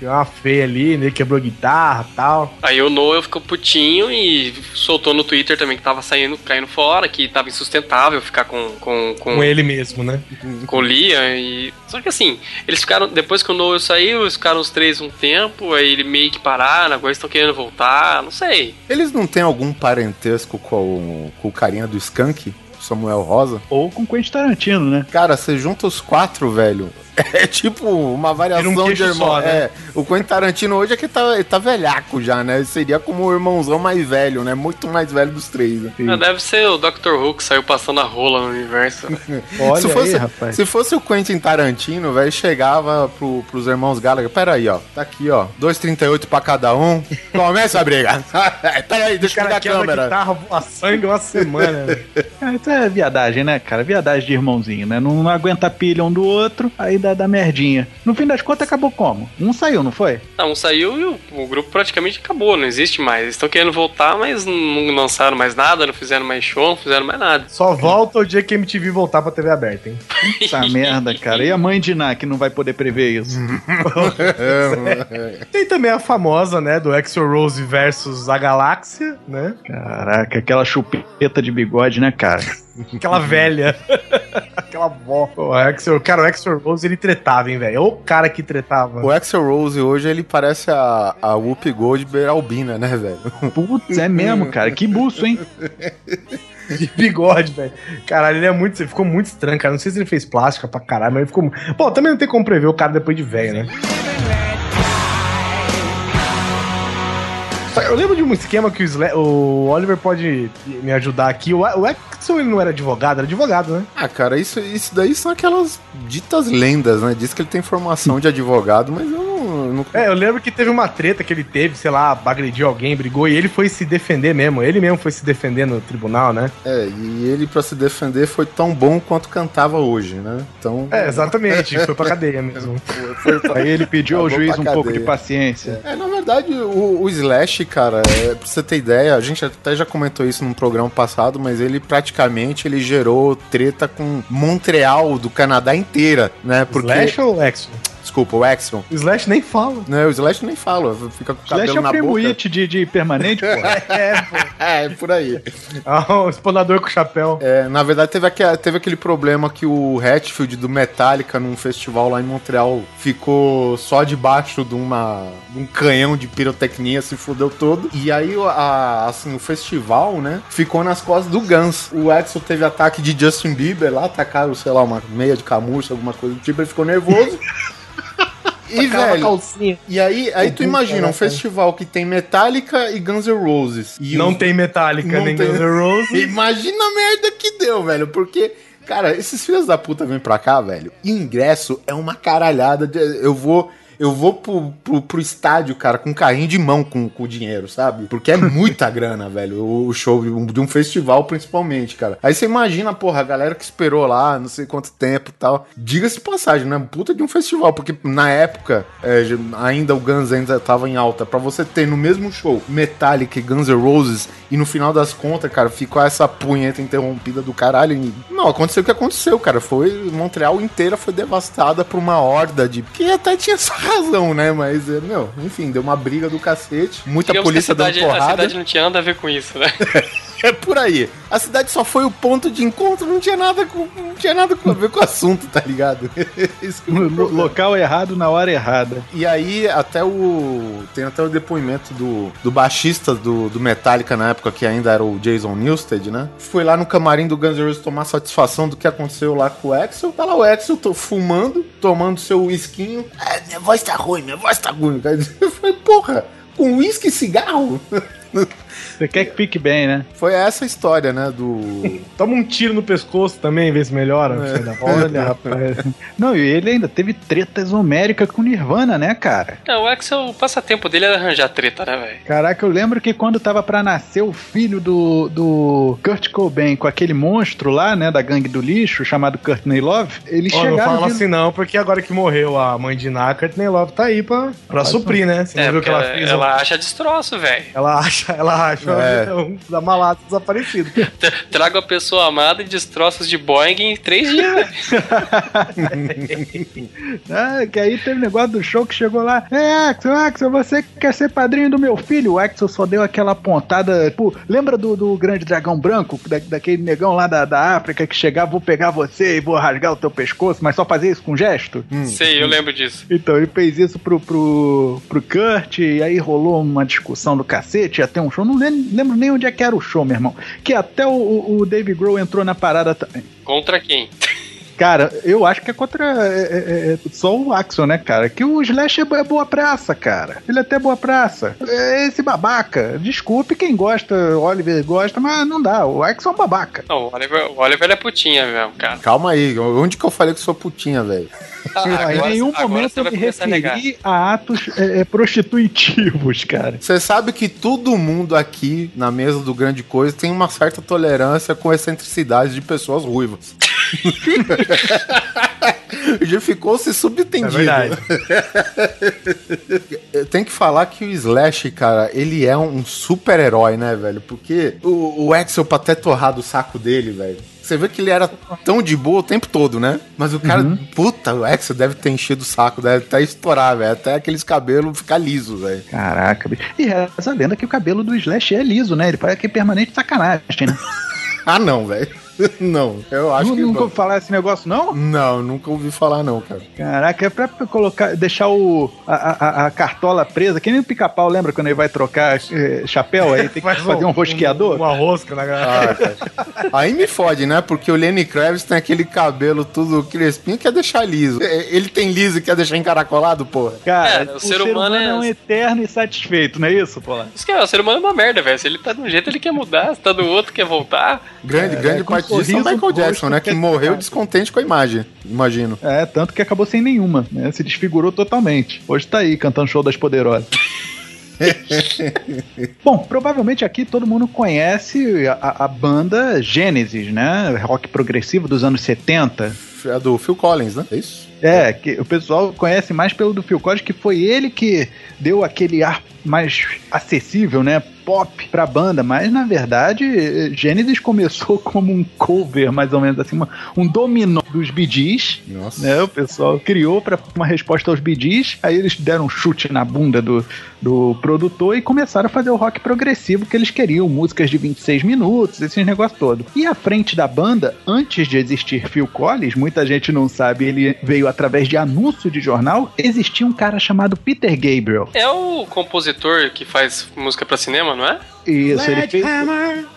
Deu uma feia ali, né? Quebrou guitarra e tal. Aí o Noel ficou putinho e soltou no Twitter também que tava saindo, caindo fora, que tava insustentável ficar com, com, com, Com ele mesmo, né? com Lia e. Só que assim, eles ficaram. Depois que o Noel saiu, eles ficaram os três um tempo, aí ele meio que pararam, agora estão querendo voltar, não sei. Eles não têm algum parentesco com o, com o carinha do Skunk? Samuel Rosa? Ou com Quentin Tarantino, né? Cara, você junta os quatro, velho. É tipo uma variação um de irmão. só, né? É, o Quentin Tarantino hoje é que tá, ele tá velhaco já, né? Seria como o irmãozão mais velho, né? Muito mais velho dos três. Né? Ah, deve ser o Dr. Who que saiu passando a rola no universo. Olha se, fosse, aí, rapaz. se fosse o Quentin Tarantino, velho, chegava pro, pros irmãos Gallagher. Pera aí, ó. Tá aqui, ó. 2,38 pra cada um. Começa a briga. Pera aí, deixa eu ligar a câmera. guitarra, a sangue uma semana. velho. Ah, isso é viadagem, né, cara? Viadagem de irmãozinho, né? Não aguenta a pilha um do outro, aí dá, dá merdinha. No fim das contas, acabou como? Um saiu, não foi? Não, um saiu e o, o grupo praticamente acabou, não existe mais. Eles estão querendo voltar, mas não lançaram mais nada, não fizeram mais show, não fizeram mais nada. Só volta o dia que a MTV voltar pra TV aberta, hein? Tá merda, cara. E a mãe de Ná, que não vai poder prever isso? Tem também a famosa, né, do Exo Rose versus a Galáxia, né? Caraca, aquela chupeta de bigode, né, cara? Aquela velha. Aquela avó. O Exo, cara, o Exo Rose, ele tretava, hein, velho? O cara que tretava. O Axel Rose hoje, ele parece a, a Whoopi Goldberg albina, né, velho? Putz, é mesmo, cara. Que buço, hein? De bigode, velho. Caralho, ele é muito. Ele ficou muito estranho, cara. Não sei se ele fez plástica pra caralho, mas ele ficou. Pô, também não tem como prever o cara depois de velho, né? Eu lembro de um esquema que o, Sla- o Oliver pode me ajudar aqui. O, o Exxon ele não era advogado, era advogado, né? Ah, cara, isso, isso daí são aquelas ditas lendas, né? Diz que ele tem formação de advogado, mas eu não. É, eu lembro que teve uma treta que ele teve, sei lá, agrediu alguém, brigou, e ele foi se defender mesmo. Ele mesmo foi se defender no tribunal, né? É, e ele, pra se defender, foi tão bom quanto cantava hoje, né? Então. É, exatamente, foi pra cadeia mesmo. foi pra- Aí ele pediu ao Acabou juiz pra um pouco de paciência. É, na verdade, o, o Slash, cara, é, pra você ter ideia, a gente até já comentou isso num programa passado, mas ele praticamente ele gerou treta com Montreal do Canadá inteira, né? Porque. Slash ou Exxon? Desculpa, o Exxon. O Slash nem fala. Né, o Slash nem fala, fica com o cabelo Slash é o na boca. De, de permanente, pô. É, pô. É, por aí. Ah, o exponador com chapéu. É, na verdade, teve, aque- teve aquele problema que o Hatfield do Metallica, num festival lá em Montreal, ficou só debaixo de, uma, de um canhão de pirotecnia, se fudeu todo. E aí, o- a- assim, o festival, né, ficou nas costas do Guns. O Axel teve ataque de Justin Bieber lá, atacaram, sei lá, uma meia de camurça, alguma coisa do tipo, ele ficou nervoso. E, velho, e aí, aí tu imagina um festival que tem Metallica e Guns N' Roses. E Não os- tem Metallica, Não nem tem- Guns N' Roses. Imagina a merda que deu, velho. Porque, cara, esses filhos da puta vêm pra cá, velho. E ingresso é uma caralhada. De, eu vou. Eu vou pro, pro, pro estádio, cara, com carrinho de mão com, com o dinheiro, sabe? Porque é muita grana, velho. O, show de um, festival, principalmente, cara. Aí você imagina, porra, a galera que esperou lá, não sei quanto tempo e tal. Diga-se passagem, né? Puta de um festival. Porque na época, é, ainda o Guns ainda tava em alta. Pra você ter no mesmo show Metallica e Guns N' Roses, e no final das contas, cara, ficou essa punheta interrompida do caralho. E, não, aconteceu o que aconteceu, cara. Foi. Montreal inteira foi devastada por uma horda de. Que até tinha essa razão, né? Mas, é, meu, enfim, deu uma briga do cacete. Muita Digamos polícia a cidade, dando a porrada. cidade não tinha nada a ver com isso, né? É por aí. A cidade só foi o ponto de encontro, não tinha nada com, não tinha nada com a ver com o assunto, tá ligado? Isso que é local errado, na hora errada. E aí, até o. Tem até o depoimento do, do baixista do, do Metallica na época, que ainda era o Jason Newsted, né? Foi lá no camarim do Guns N' Roses tomar satisfação do que aconteceu lá com o Axel. Tá lá o Axel tô fumando, tomando seu whiskinho. Ah, minha voz tá ruim, minha voz tá ruim. Eu falei, porra, com uísque e cigarro? Você quer que fique bem, né? Foi essa a história, né? Do. Toma um tiro no pescoço também, vê se melhora. É. Olha, rapaz. Não, e ele ainda teve treta exomérica com Nirvana, né, cara? É, o Axel, o passatempo dele era arranjar treta, né, velho? Caraca, eu lembro que quando tava pra nascer o filho do, do Kurt Cobain com aquele monstro lá, né, da gangue do lixo, chamado Courtney Love, eles Ó, não fala de- assim não, porque agora que morreu a mãe de Ná, Courtney Love tá aí pra, pra suprir, né? Você É, viu que ela ela, fez? ela ó? acha destroço, velho. Ela acha, ela acha. É. um da malata desaparecido. Trago a pessoa amada e destroços de Boeing em três dias. Ah, que aí teve negócio do show que chegou lá. É, Axel, Axel, você quer ser padrinho do meu filho? O Axel só deu aquela pontada. Pô, lembra do, do grande dragão branco? Da, daquele negão lá da, da África que chegava, vou pegar você e vou rasgar o teu pescoço, mas só fazia isso com gesto? Sei, eu lembro disso. Então, ele fez isso pro, pro, pro Kurt, e aí rolou uma discussão do cacete, ia ter um show. Não lem- lembro nem onde é que era o show, meu irmão. Que até o, o, o Dave Grohl entrou na parada também. Contra quem? Cara, eu acho que é contra é, é, é, só o Axel, né, cara? Que o Slash é é boa praça, cara. Ele é até boa praça. É esse babaca. Desculpe quem gosta, o Oliver gosta, mas não dá. O Axel é um babaca. Não, o Oliver, o Oliver é putinha mesmo, cara. Calma aí, onde que eu falei que sou putinha, velho? em nenhum momento eu me começar a referi a atos é, é, prostitutivos, cara. Você sabe que todo mundo aqui na mesa do Grande Coisa tem uma certa tolerância com excentricidade de pessoas ruivas. Já ficou se É subentendido. verdade. Tem que falar que o Slash, cara, ele é um super-herói, né, velho? Porque o, o Axel, pra até torrar do saco dele, velho. Você vê que ele era tão de boa o tempo todo, né? Mas o cara, puta, o Axel deve ter enchido o saco, deve até estourar, velho. Até aqueles cabelos ficar lisos, velho. Caraca, bicho. E essa lenda que o cabelo do Slash é liso, né? Ele parece que é permanente sacanagem, né? Ah, não, velho. Não, eu acho que Nunca ouvi falar esse negócio, não? Não, nunca ouvi falar, não, cara. Caraca, é pra colocar, deixar o, a, a- a cartola presa, que nem o pica-pau, lembra quando ele vai trocar eh, chapéu? Aí tem que Faz fazer um rosqueador? Uma rosca na garrafa. Ah, cara. Aí me fode, né? Porque o Lenny Kravitz tem aquele cabelo tudo crespinho que quer deixar liso. É, Ele tem liso e quer deixar encaracolado, porra. Cara, É, o, ser, humano, é... um eterno insatisfeito, não é isso, Pola? Isso que é, o ser humano é uma merda, velho. Se ele tá de um jeito, ele quer mudar. Se tá do outro, quer voltar. Grande, grande com parte disso é o Michael Jackson, né? Que morreu descontente com a imagem, imagino. É, tanto que acabou sem nenhuma, né? Se desfigurou totalmente. Hoje tá aí cantando show das poderosas. Bom, provavelmente aqui todo mundo conhece a, a banda Genesis, né? Rock progressivo dos anos 70. É do Phil Collins, né? É isso? É, que o pessoal conhece mais pelo do Phil Collins, que foi ele que deu aquele ar mais acessível, né? Pop pra banda, mas na verdade Genesis começou como um cover, mais ou menos assim, uma- um dominó dos Nossa. né? O pessoal criou para uma resposta aos Gees, aí eles deram um chute na bunda do, do produtor e começaram a fazer o rock progressivo que eles queriam, músicas de 26 minutos, esse negócio todo. E à frente da banda, antes de existir Phil Collins, muita gente não sabe, ele veio através de anúncio de jornal, existia um cara chamado Peter Gabriel. É o compositor que faz música pra cinema, não é? Isso, ele fez.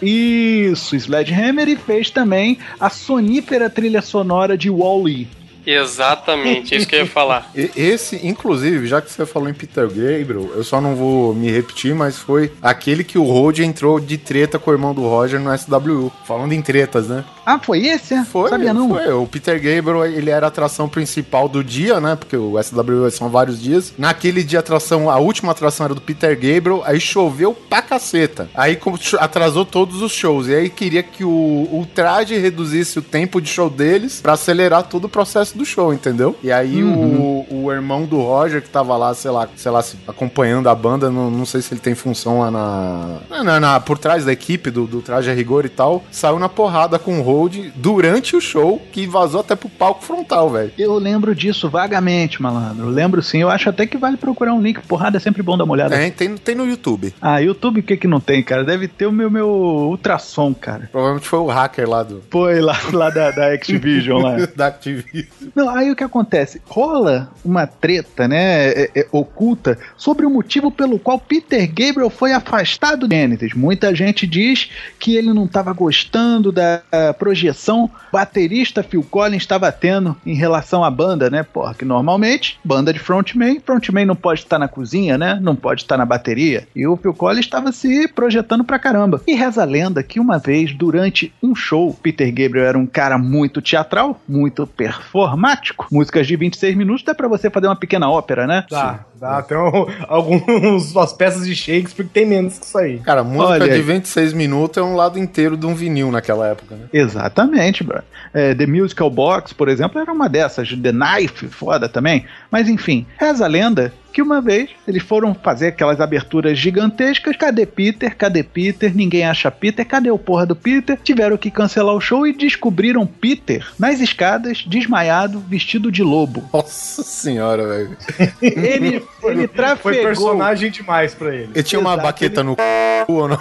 Isso, Sledgehammer e fez também a sonífera trilha sonora de Wall-E. Exatamente, é isso que eu ia falar. Esse, inclusive, já que você falou em Peter Gabriel, eu só não vou me repetir, mas foi aquele que o Road entrou de treta com o irmão do Roger no SWU. Falando em tretas, né? Ah, foi esse? é? Foi, Sabia não? foi. O Peter Gabriel, ele era a atração principal do dia, né? Porque o SWU são vários dias. Naquele dia, a atração, a última atração era do Peter Gabriel, aí choveu pra caceta. Aí atrasou todos os shows. E aí queria que o, o traje reduzisse o tempo de show deles pra acelerar todo o processo do show, entendeu? E aí o, o irmão do Roger, que tava lá, sei lá, sei lá, acompanhando a banda, não, não sei se ele tem função lá na, na- na- por trás da equipe do, do traje a rigor e tal, saiu na porrada com o Hold durante o show, que vazou até pro palco frontal, velho. Eu lembro disso vagamente, malandro. Eu lembro sim. Eu acho até que vale procurar um link. Porrada é sempre bom dar uma olhada. Tem, tem, tem no YouTube. Ah, YouTube o que que não tem, cara? Deve ter o meu, meu ultrassom, cara. Provavelmente foi o hacker lá do. Foi lá, lá da, da Activision lá. da Activision. Não, aí o que acontece? Rola uma treta, né, é, é, oculta, sobre o motivo pelo qual Peter Gabriel foi afastado do Genesis. Muita gente diz que ele não estava gostando da ah, projeção baterista Phil Collins estava tendo em relação à banda, né? Porra, que normalmente, banda de frontman, frontman não pode estar na cozinha, né? Não pode estar na bateria. E o Phil Collins estava se projetando pra caramba. E reza a lenda que uma vez, durante um show, Peter Gabriel era um cara muito teatral, muito performático. Músicas de 26 minutos dá pra você fazer uma pequena ópera, né? Dá, dá. Tem um, alguns umas peças de Shakespeare que tem menos que isso aí. Cara, música Olha de aí. 26 minutos é um lado inteiro de um vinil naquela época, né? Exatamente, bro. É, The Musical Box, por exemplo, era uma dessas. The Knife, foda também. Mas enfim, reza a lenda que uma vez eles foram fazer aquelas aberturas gigantescas. Cadê Peter? Cadê Peter? Ninguém acha Peter. Cadê o porra do Peter? Tiveram que cancelar o show e descobriram Peter nas escadas, desmaiado, vestido de lobo. Nossa senhora, velho. Ele, ele trafegou. Foi personagem demais pra ele. Ele tinha uma Exato, baqueta no c... ou não?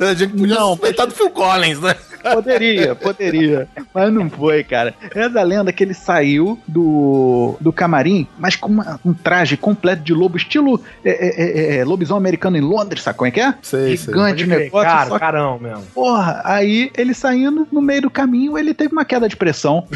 A gente podia Não, suspeitar do Phil Collins, né? Poderia, poderia. Mas não foi, cara. A lenda que ele saiu do, do camarim, mas com uma- um traje completo de lobo, estilo é, é, é, é, lobisomem americano em Londres, sabe como é que é? Sei, sei. Gigante crer, negócio. Cara, só carão mesmo. porra, aí ele saindo, no meio do caminho, ele teve uma queda de pressão.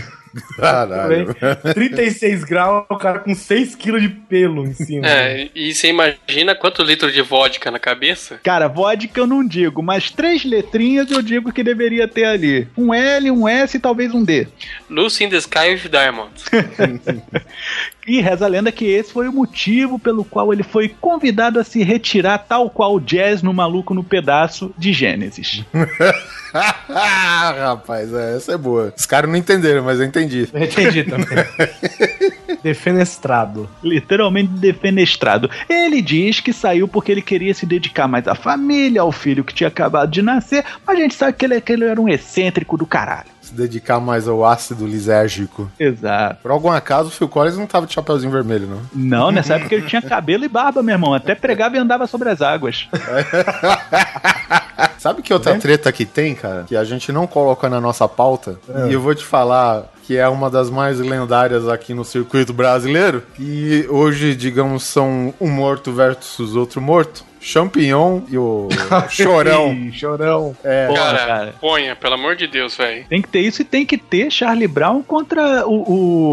Caralho. 36 graus, o cara com 6 quilos de pelo em cima. É, e você imagina quanto litro de vodka na cabeça? Cara, vodka eu não digo, mas três letrinhas eu digo que deveria ter ali. Um L, um S e talvez um D. Lucy in the Sky with Diamonds. E reza a lenda que esse foi o motivo pelo qual ele foi convidado a se retirar, tal qual o Jazz no Maluco no Pedaço de Gênesis. Rapaz, é, essa é boa. Os caras não entenderam, mas eu entendi. Eu entendi também. Defenestrado. Literalmente defenestrado. Ele diz que saiu porque ele queria se dedicar mais à família, ao filho que tinha acabado de nascer, mas a gente sabe que ele, que ele era um excêntrico do caralho. Se dedicar mais ao ácido lisérgico. Exato. Por algum acaso, o Phil Collins não tava de chapeuzinho vermelho, não. Não, nessa época ele tinha cabelo e barba, meu irmão. Até pregava e andava sobre as águas. Sabe que outra treta que tem, cara? Que a gente não coloca na nossa pauta? É. E eu vou te falar que é uma das mais lendárias aqui no circuito brasileiro. E hoje, digamos, são um morto versus outro morto. Champignon e o Chorão. Chorão. É, cara, cara. ponha, pelo amor de Deus, velho. Tem que ter isso e tem que ter Charlie Brown contra o,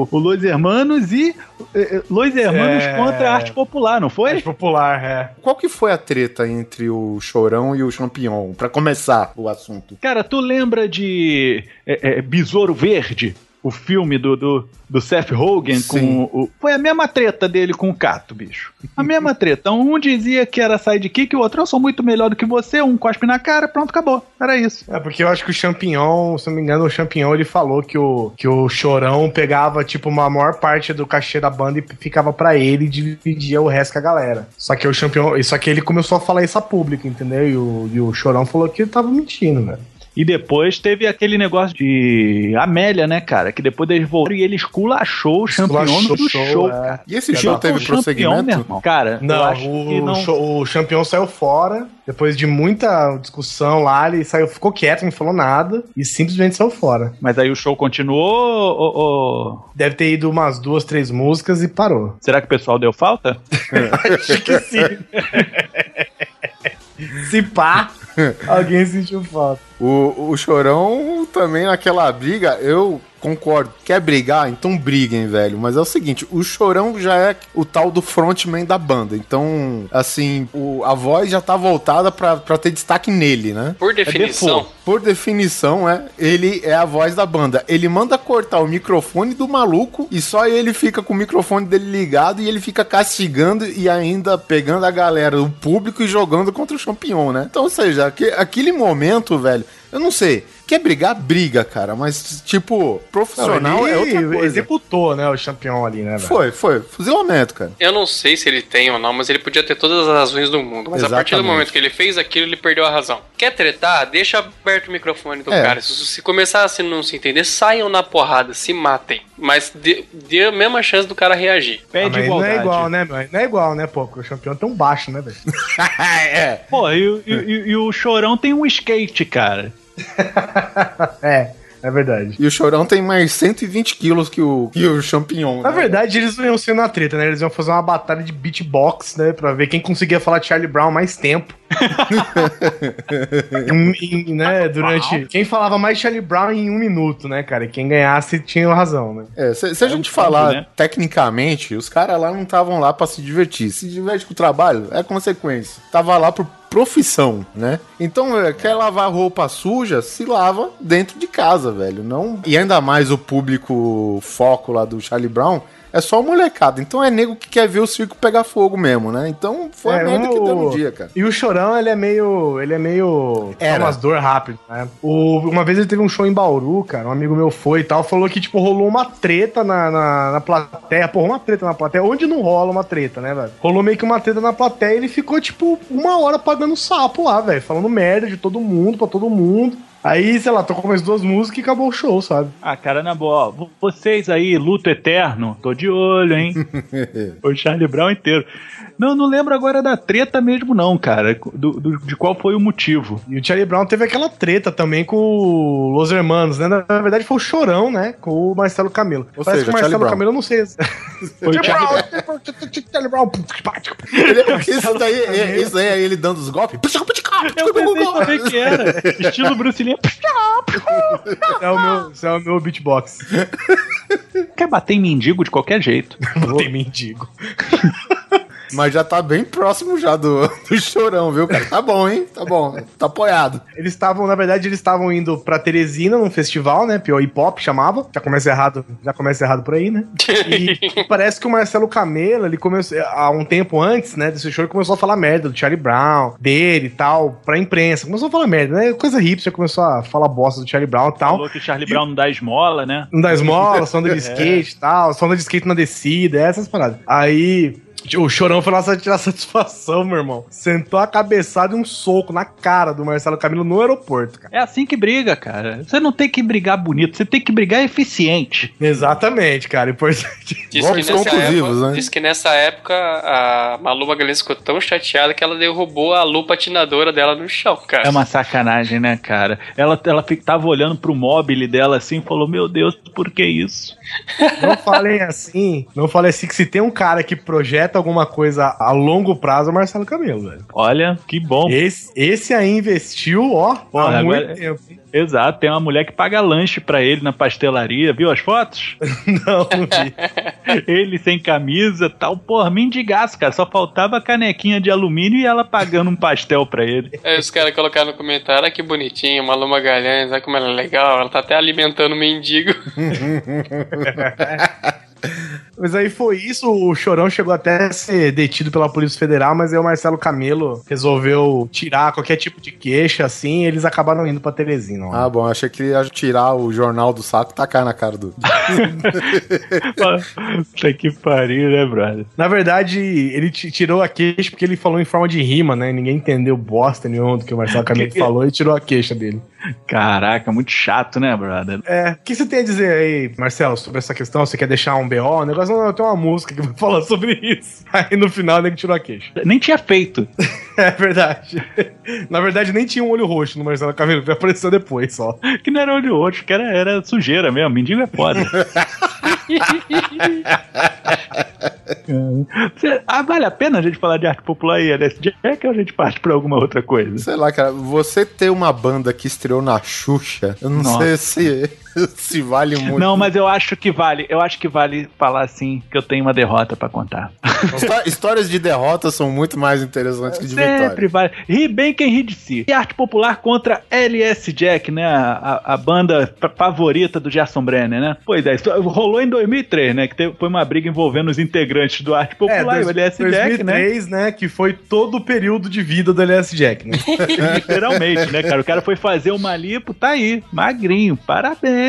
o, o Los Hermanos e eh, eh, Los Hermanos É. contra a arte popular, não foi? Mais popular, é. Qual que foi a treta entre o Chorão e o Champignon? Pra começar o assunto. Cara, tu lembra de eh, eh, Besouro Verde? O filme do, do, do Seth Rogen Sim. com o. Foi a mesma treta dele com o Cato, bicho. A mesma treta. Um dizia que era sidekick e o outro, eu sou muito melhor do que você, um cospe na cara, pronto, acabou. Era isso. É, porque eu acho que o Champignon, se não me engano, o Champignon ele falou que o, que o Chorão pegava, tipo, uma maior parte do cachê da banda e ficava pra ele e dividia o resto com a galera. Só que o Champignon, só que ele começou a falar isso a público, entendeu? E o, e o Chorão falou que ele tava mentindo, velho. E depois teve aquele negócio de Amélia, né, cara? Que depois eles voltaram e ele esculachou o Esculachou do show, show, é. cara. E esse show teve prosseguimento? meu irmão. Cara, eu Não, acho que o, não. cho- o Champignon saiu fora, depois de muita discussão lá, ele saiu, ficou quieto, não falou nada e simplesmente saiu fora. Mas aí o show continuou ou, ou- Deve ter ido umas duas, três músicas e parou. Será que o pessoal deu falta? Acho que sim. Se pá, alguém sentiu falta. O, o Chorão também naquela briga, eu concordo. Quer brigar? Então briguem, velho. Mas é o seguinte, o Chorão já é o tal do frontman da banda. Então, assim, o- a voz já tá voltada pra, pra ter destaque nele, né? Por definição, default. Por definição, é, ele é a voz da banda. Ele manda cortar o microfone do maluco e só ele fica com o microfone dele ligado e ele fica castigando e ainda pegando a galera, o público e jogando contra o Champignon, né? Então, ou seja, aque- aquele momento, velho, eu não sei. Quer brigar? Briga, cara. Mas, tipo, profissional é outra coisa. executou, né, o Champignon ali, né, velho? Foi, foi. Fuzilamento, cara. eu não sei se ele tem ou não, mas ele podia ter todas as razões do mundo. Mas a partir do Exatamente. momento que ele fez aquilo, ele perdeu a razão. Quer tretar? Deixa aberto o microfone do É. cara. Se, se começar a se não se entender, saiam na porrada, se matem. Mas dê, dê a mesma chance do cara reagir. Ah, Pede mas não igualdade. é igual, né, meu? Não é igual, né, pô? Porque o Champignon é tão baixo, né, velho? é. Pô, e, e- e- e o Chorão tem um skate, cara. é, é verdade. E o Chorão tem mais 120 quilos que o, que o Champignon. Na né? verdade, eles não iam ser na treta, né? Eles iam fazer uma batalha de beatbox, né? Pra ver quem conseguia falar Charlie Brown mais tempo. Em- em- né, durante. Quem falava mais Charlie Brown em um minuto, né, cara? E quem ganhasse tinha razão, né? É, se, se a É gente um falar né? tecnicamente, os caras lá não estavam lá pra se divertir. Se diverte com o trabalho, é consequência. Tava lá por profissão, né? Então, é, quer lavar roupa suja, se lava dentro de casa, velho. Não... E ainda mais o público foco lá do Charlie Brown é só molecada. Então é nego que quer ver o circo pegar fogo mesmo, né? Então foi a É, merda que o- deu no dia, cara. E o Chorão, ele é meio. Ele é meio. Era. Tomador rápido, né? O, uma vez ele teve um show em Bauru, cara. Um amigo meu foi e tal. Falou que, tipo, rolou uma treta na, na, na plateia. Porra, uma treta na plateia. Onde não rola uma treta, né, velho? Rolou meio que uma treta na plateia e ele ficou, tipo, uma hora pagando sapo lá, velho. Falando merda de todo mundo, pra todo mundo. Aí, sei lá, tocou mais duas músicas e acabou o show, sabe? Ah, cara, na boa, ó, vo- vocês aí, luto eterno, tô de olho, hein? o Charlie Brown inteiro. Não, não lembro agora da treta mesmo, não, cara. do- do- de qual foi o motivo. E o Charlie Brown teve aquela treta também com o Los Hermanos, né? Na verdade foi o Chorão, né? Com o Marcelo Camelo. Ou Parece seja, que o Marcelo Brown. Camelo, eu não sei. Foi o Charlie Charlie Brown. isso, daí, é, isso daí é ele dando os golpes. Eu pensei também que era. Estilo Bruce Lee. É o meu, é o meu beatbox. Quer bater em mendigo de qualquer jeito. Tem mendigo. Mas já tá bem próximo já do, do chorão, viu, cara? Tá bom, hein? Tá bom. Tá apoiado. Eles estavam, na verdade, eles estavam indo pra Teresina num festival, né? Pior Hip Hop chamava. Já começa errado, já começa errado por aí, né? E parece que o Marcelo Camelo, ele começou há um tempo antes, né, desse show, ele começou a falar merda do Charlie Brown, dele e tal, pra imprensa. Começou a falar merda, né? Coisa hipster, começou a falar bosta do Charlie Brown e tal. Falou que o Charlie Brown não dá esmola, né? Não dá esmola, só anda de skate e tal, só anda de skate na descida, essas paradas. Aí. O Chorão foi lá só tirar satisfação, meu irmão. Sentou a cabeçada e um soco na cara do Marcelo Camilo no aeroporto, cara. É assim que briga, cara. Você não tem que brigar bonito, você tem que brigar eficiente. Exatamente, cara. Importante. Diz Golpes que, nessa conclusivos, época, né? diz que nessa época a Malu Magalhães ficou tão chateada que ela derrubou a lupa patinadora dela no chão, cara. É uma sacanagem, né, cara? Ela, ela tava olhando pro mobile dela assim e falou: Meu Deus, por que isso? Não falem assim. Não falem assim que se tem um cara que projeta alguma coisa a longo prazo é o Marcelo Camelo, velho. Olha, que bom. Esse, esse aí investiu, ó, há muito agora- tempo. Exato, tem uma mulher que paga lanche pra ele na pastelaria, viu as fotos? Não, não vi. ele sem camisa tal, porra, mendigaço, cara. Só faltava a canequinha de alumínio e ela pagando um pastel pra ele. Aí os caras colocaram no comentário, ah, que bonitinho, Malu Magalhães, olha como ela é legal, ela tá até alimentando o mendigo. Mas aí foi isso, o Chorão chegou até a ser detido pela Polícia Federal, mas aí o Marcelo Camelo resolveu tirar qualquer tipo de queixa, assim, e eles acabaram indo pra Teresina. ó. Ah, bom, achei que ia tirar o jornal do saco e tacar na cara do. Puta que pariu, né, brother? Na verdade, ele ti- tirou a queixa porque ele falou em forma de rima, né? Ninguém entendeu bosta nenhuma do que o Marcelo Camelo falou e tirou a queixa dele. Caraca, muito chato, né, brother? É, o que você tem a dizer aí, Marcelo, sobre essa questão? Você quer deixar um BO? O negócio não, eu tenho uma música que vai falar sobre isso. Aí no final nego tirou a queixa. Nem tinha feito. É verdade. Na verdade, nem tinha um olho roxo no Marcelo Camelo, que apareceu depois só. Que não era olho roxo, que era, era sujeira mesmo. Mendigo é foda. Ah, vale a pena a gente falar de arte popular e LSD? É que a gente parte pra alguma outra coisa? Sei lá, cara, você ter uma banda que estreou na Xuxa, eu não Nossa. sei se, se vale muito. Não, mas eu acho que vale. Eu acho que vale falar assim que eu tenho uma derrota pra contar. Histó- Histórias de derrota são muito mais interessantes que de Sempre vitória. vale. Ri bem quem ri de si. E arte popular contra LS Jack, né? A, a- a banda fa- favorita do Gerson Brenner, né? Pois é, isso rolou em 2003, né? Que teve- foi uma briga envolvendo os integrantes do arte popular e o LS Jack, né? 2003, né? Que foi todo o período de vida do LS Jack, né? Literalmente, né, cara? O cara foi fazer uma lipo, tá aí, magrinho, parabéns.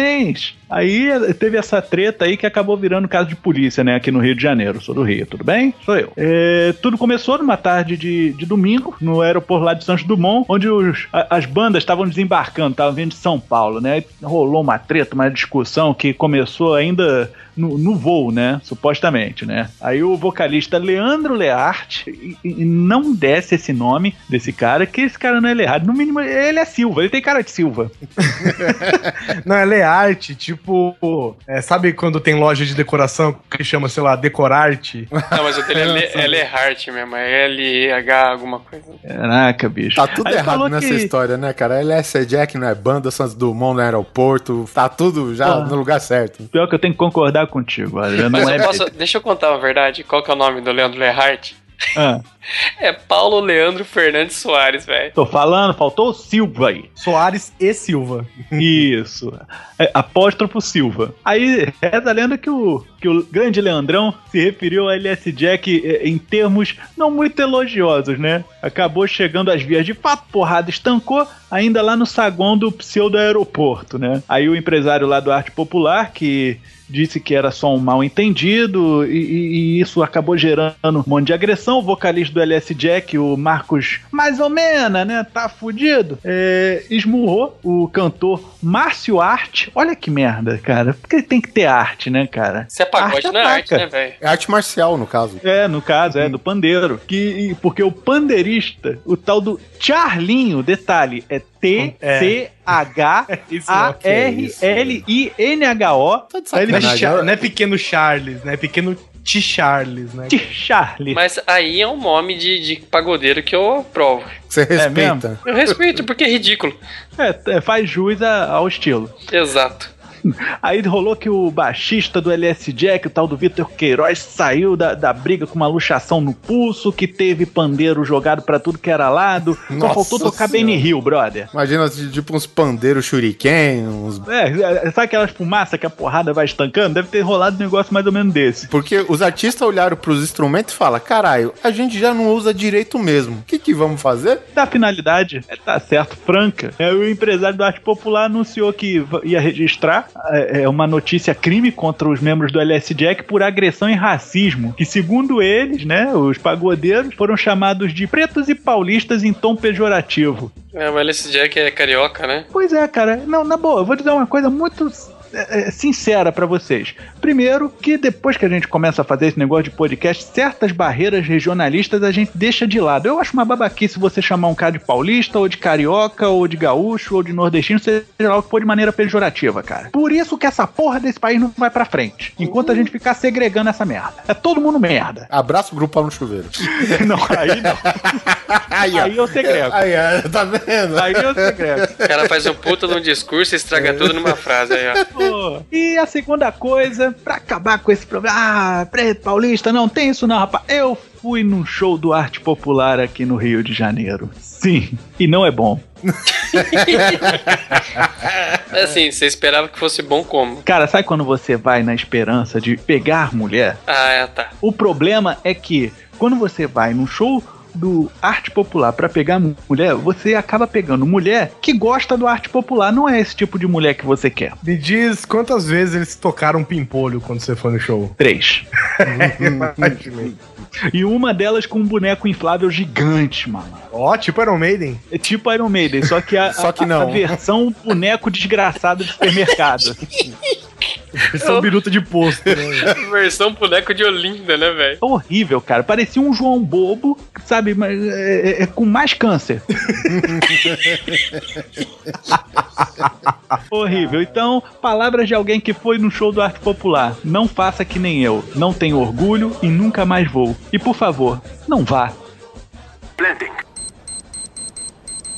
Aí eh, teve essa treta aí que acabou virando caso de polícia, né, aqui no Rio de Janeiro. Sou do Rio, tudo bem? Sou eu. É, tudo começou numa tarde de, de domingo, no aeroporto lá de Santos Dumont, onde os- a- as bandas estavam desembarcando, estavam vindo de São Paulo, né? Rolou uma treta, uma discussão que começou ainda no, no voo, né? Supostamente, né? Aí o vocalista Leandro Learte, e, e não desce esse nome desse cara, que esse cara não é Learte. No mínimo, ele é Silva, ele tem cara de Silva. Não, é arte, tipo. é, sabe quando tem loja de decoração que chama, sei lá, Decorarte? Não, mas o dele é, Le, é Lehart mesmo, é L-E-H alguma coisa. Caraca, bicho. Tá tudo Aí errado nessa que- história, né, cara? LS Jack não é banda, Santos Dumont no aeroporto, tá tudo já Ah. no lugar certo. Pior que eu tenho que concordar contigo, olha, não é posso, deixa eu contar uma verdade. Qual que é o nome do Leandro Lehart? Ah, É Paulo Leandro Fernandes Soares, velho. tô falando, faltou o Silva aí. Soares e Silva. Isso. É, apóstrofo Silva. Aí reza a lenda que o, que o grande Leandrão se referiu a LS Jack eh, em termos não muito elogiosos, né? Acabou chegando às vias de fato, porrada estancou, ainda lá no saguão do pseudo aeroporto, né? Aí o empresário lá do Arte Popular, que disse que era só um mal entendido e, e- e isso acabou gerando um monte de agressão. O vocalista do LS Jack, o Marcos, mais ou menos, né? Tá fudido. É, esmurrou o cantor Márcio Arte. Olha que merda, cara. Porque tem que ter arte, né, cara? Se pagode, Arte não é arte, ataca. né, velho? É arte marcial, no caso. É, no caso, é do pandeiro. Que, porque o pandeirista, o tal do Charlinho, detalhe, é T-C-H-A-R-L-I-N-H-O. É, não é pequeno Charles, né? É pequeno T. Charles, né? Charlie. Mas aí é um nome de, de pagodeiro que eu aprovo. Você mesmo? respeita. Eu respeito, porque é ridículo. É, é, faz jus a- ao estilo. Exato. Aí rolou que o baixista do LS Jack, o tal do Vitor Queiroz, saiu da, da briga com uma luxação no pulso, que teve pandeiro jogado pra tudo que era lado. Só Nossa faltou tocar. Benny Hill, brother. Imagina, tipo, uns pandeiros shuriken, uns... É, sabe aquelas fumaças que a porrada vai estancando? Deve ter rolado um negócio mais ou menos desse. Porque os artistas olharam pros instrumentos e falaram, caralho, a gente já não usa direito mesmo. O que que vamos fazer? Da finalidade, é, tá certo, franca. É, o empresário da arte popular anunciou que ia registrar é, é, uma notícia crime contra os membros do LS Jack por agressão e racismo. Que, segundo eles, né, os pagodeiros foram chamados de pretos e paulistas em tom pejorativo. É, o LS Jack é carioca, né? Pois é, cara. Não, na boa, eu vou dizer uma coisa muito é, é, sincera pra vocês. Primeiro, que depois que a gente começa a fazer esse negócio de podcast, certas barreiras regionalistas a gente deixa de lado. Eu acho uma babaquice você chamar um cara de paulista, ou de carioca, ou de gaúcho, ou de nordestino, seja lá o que for de maneira pejorativa, cara. Por isso que essa porra desse país não vai pra frente. Enquanto a gente ficar segregando essa merda. É todo mundo merda. Abraço grupal no chuveiro. Não, aí não. Aí. Aí eu segrego. Aí, tá vendo? Aí eu segrego. O cara faz um puta num discurso e estraga tudo numa frase aí, ó. E a segunda coisa, pra acabar com esse problema, ah, preto paulista, não tem isso não, rapaz. Eu fui num show do arte popular aqui no Rio de Janeiro. Sim, e não é bom. É assim, você esperava que fosse bom como? Cara, sabe quando você vai na esperança de pegar mulher? Ah, é, tá. O problema é que quando você vai num show do arte popular pra pegar mu- mulher, você acaba pegando mulher que gosta do arte popular, não é esse tipo de mulher que você quer. Me diz quantas vezes eles tocaram pimpolho quando você foi no show. Três. E uma delas com um boneco inflável gigante, mano. Ó, tipo Iron Maiden. É tipo Iron Maiden, só que a, Só que a- não. a versão boneco desgraçado de supermercado. São biruta de posto, né? Versão boneco de Olinda, né, velho? Horrível, cara. Parecia um João Bobo, sabe? Mas é, é- é com mais câncer. Horrível. Então, palavras de alguém que foi no show do Arte Popular. Não faça que nem eu. Não tenho orgulho e nunca mais vou. E por favor, não vá.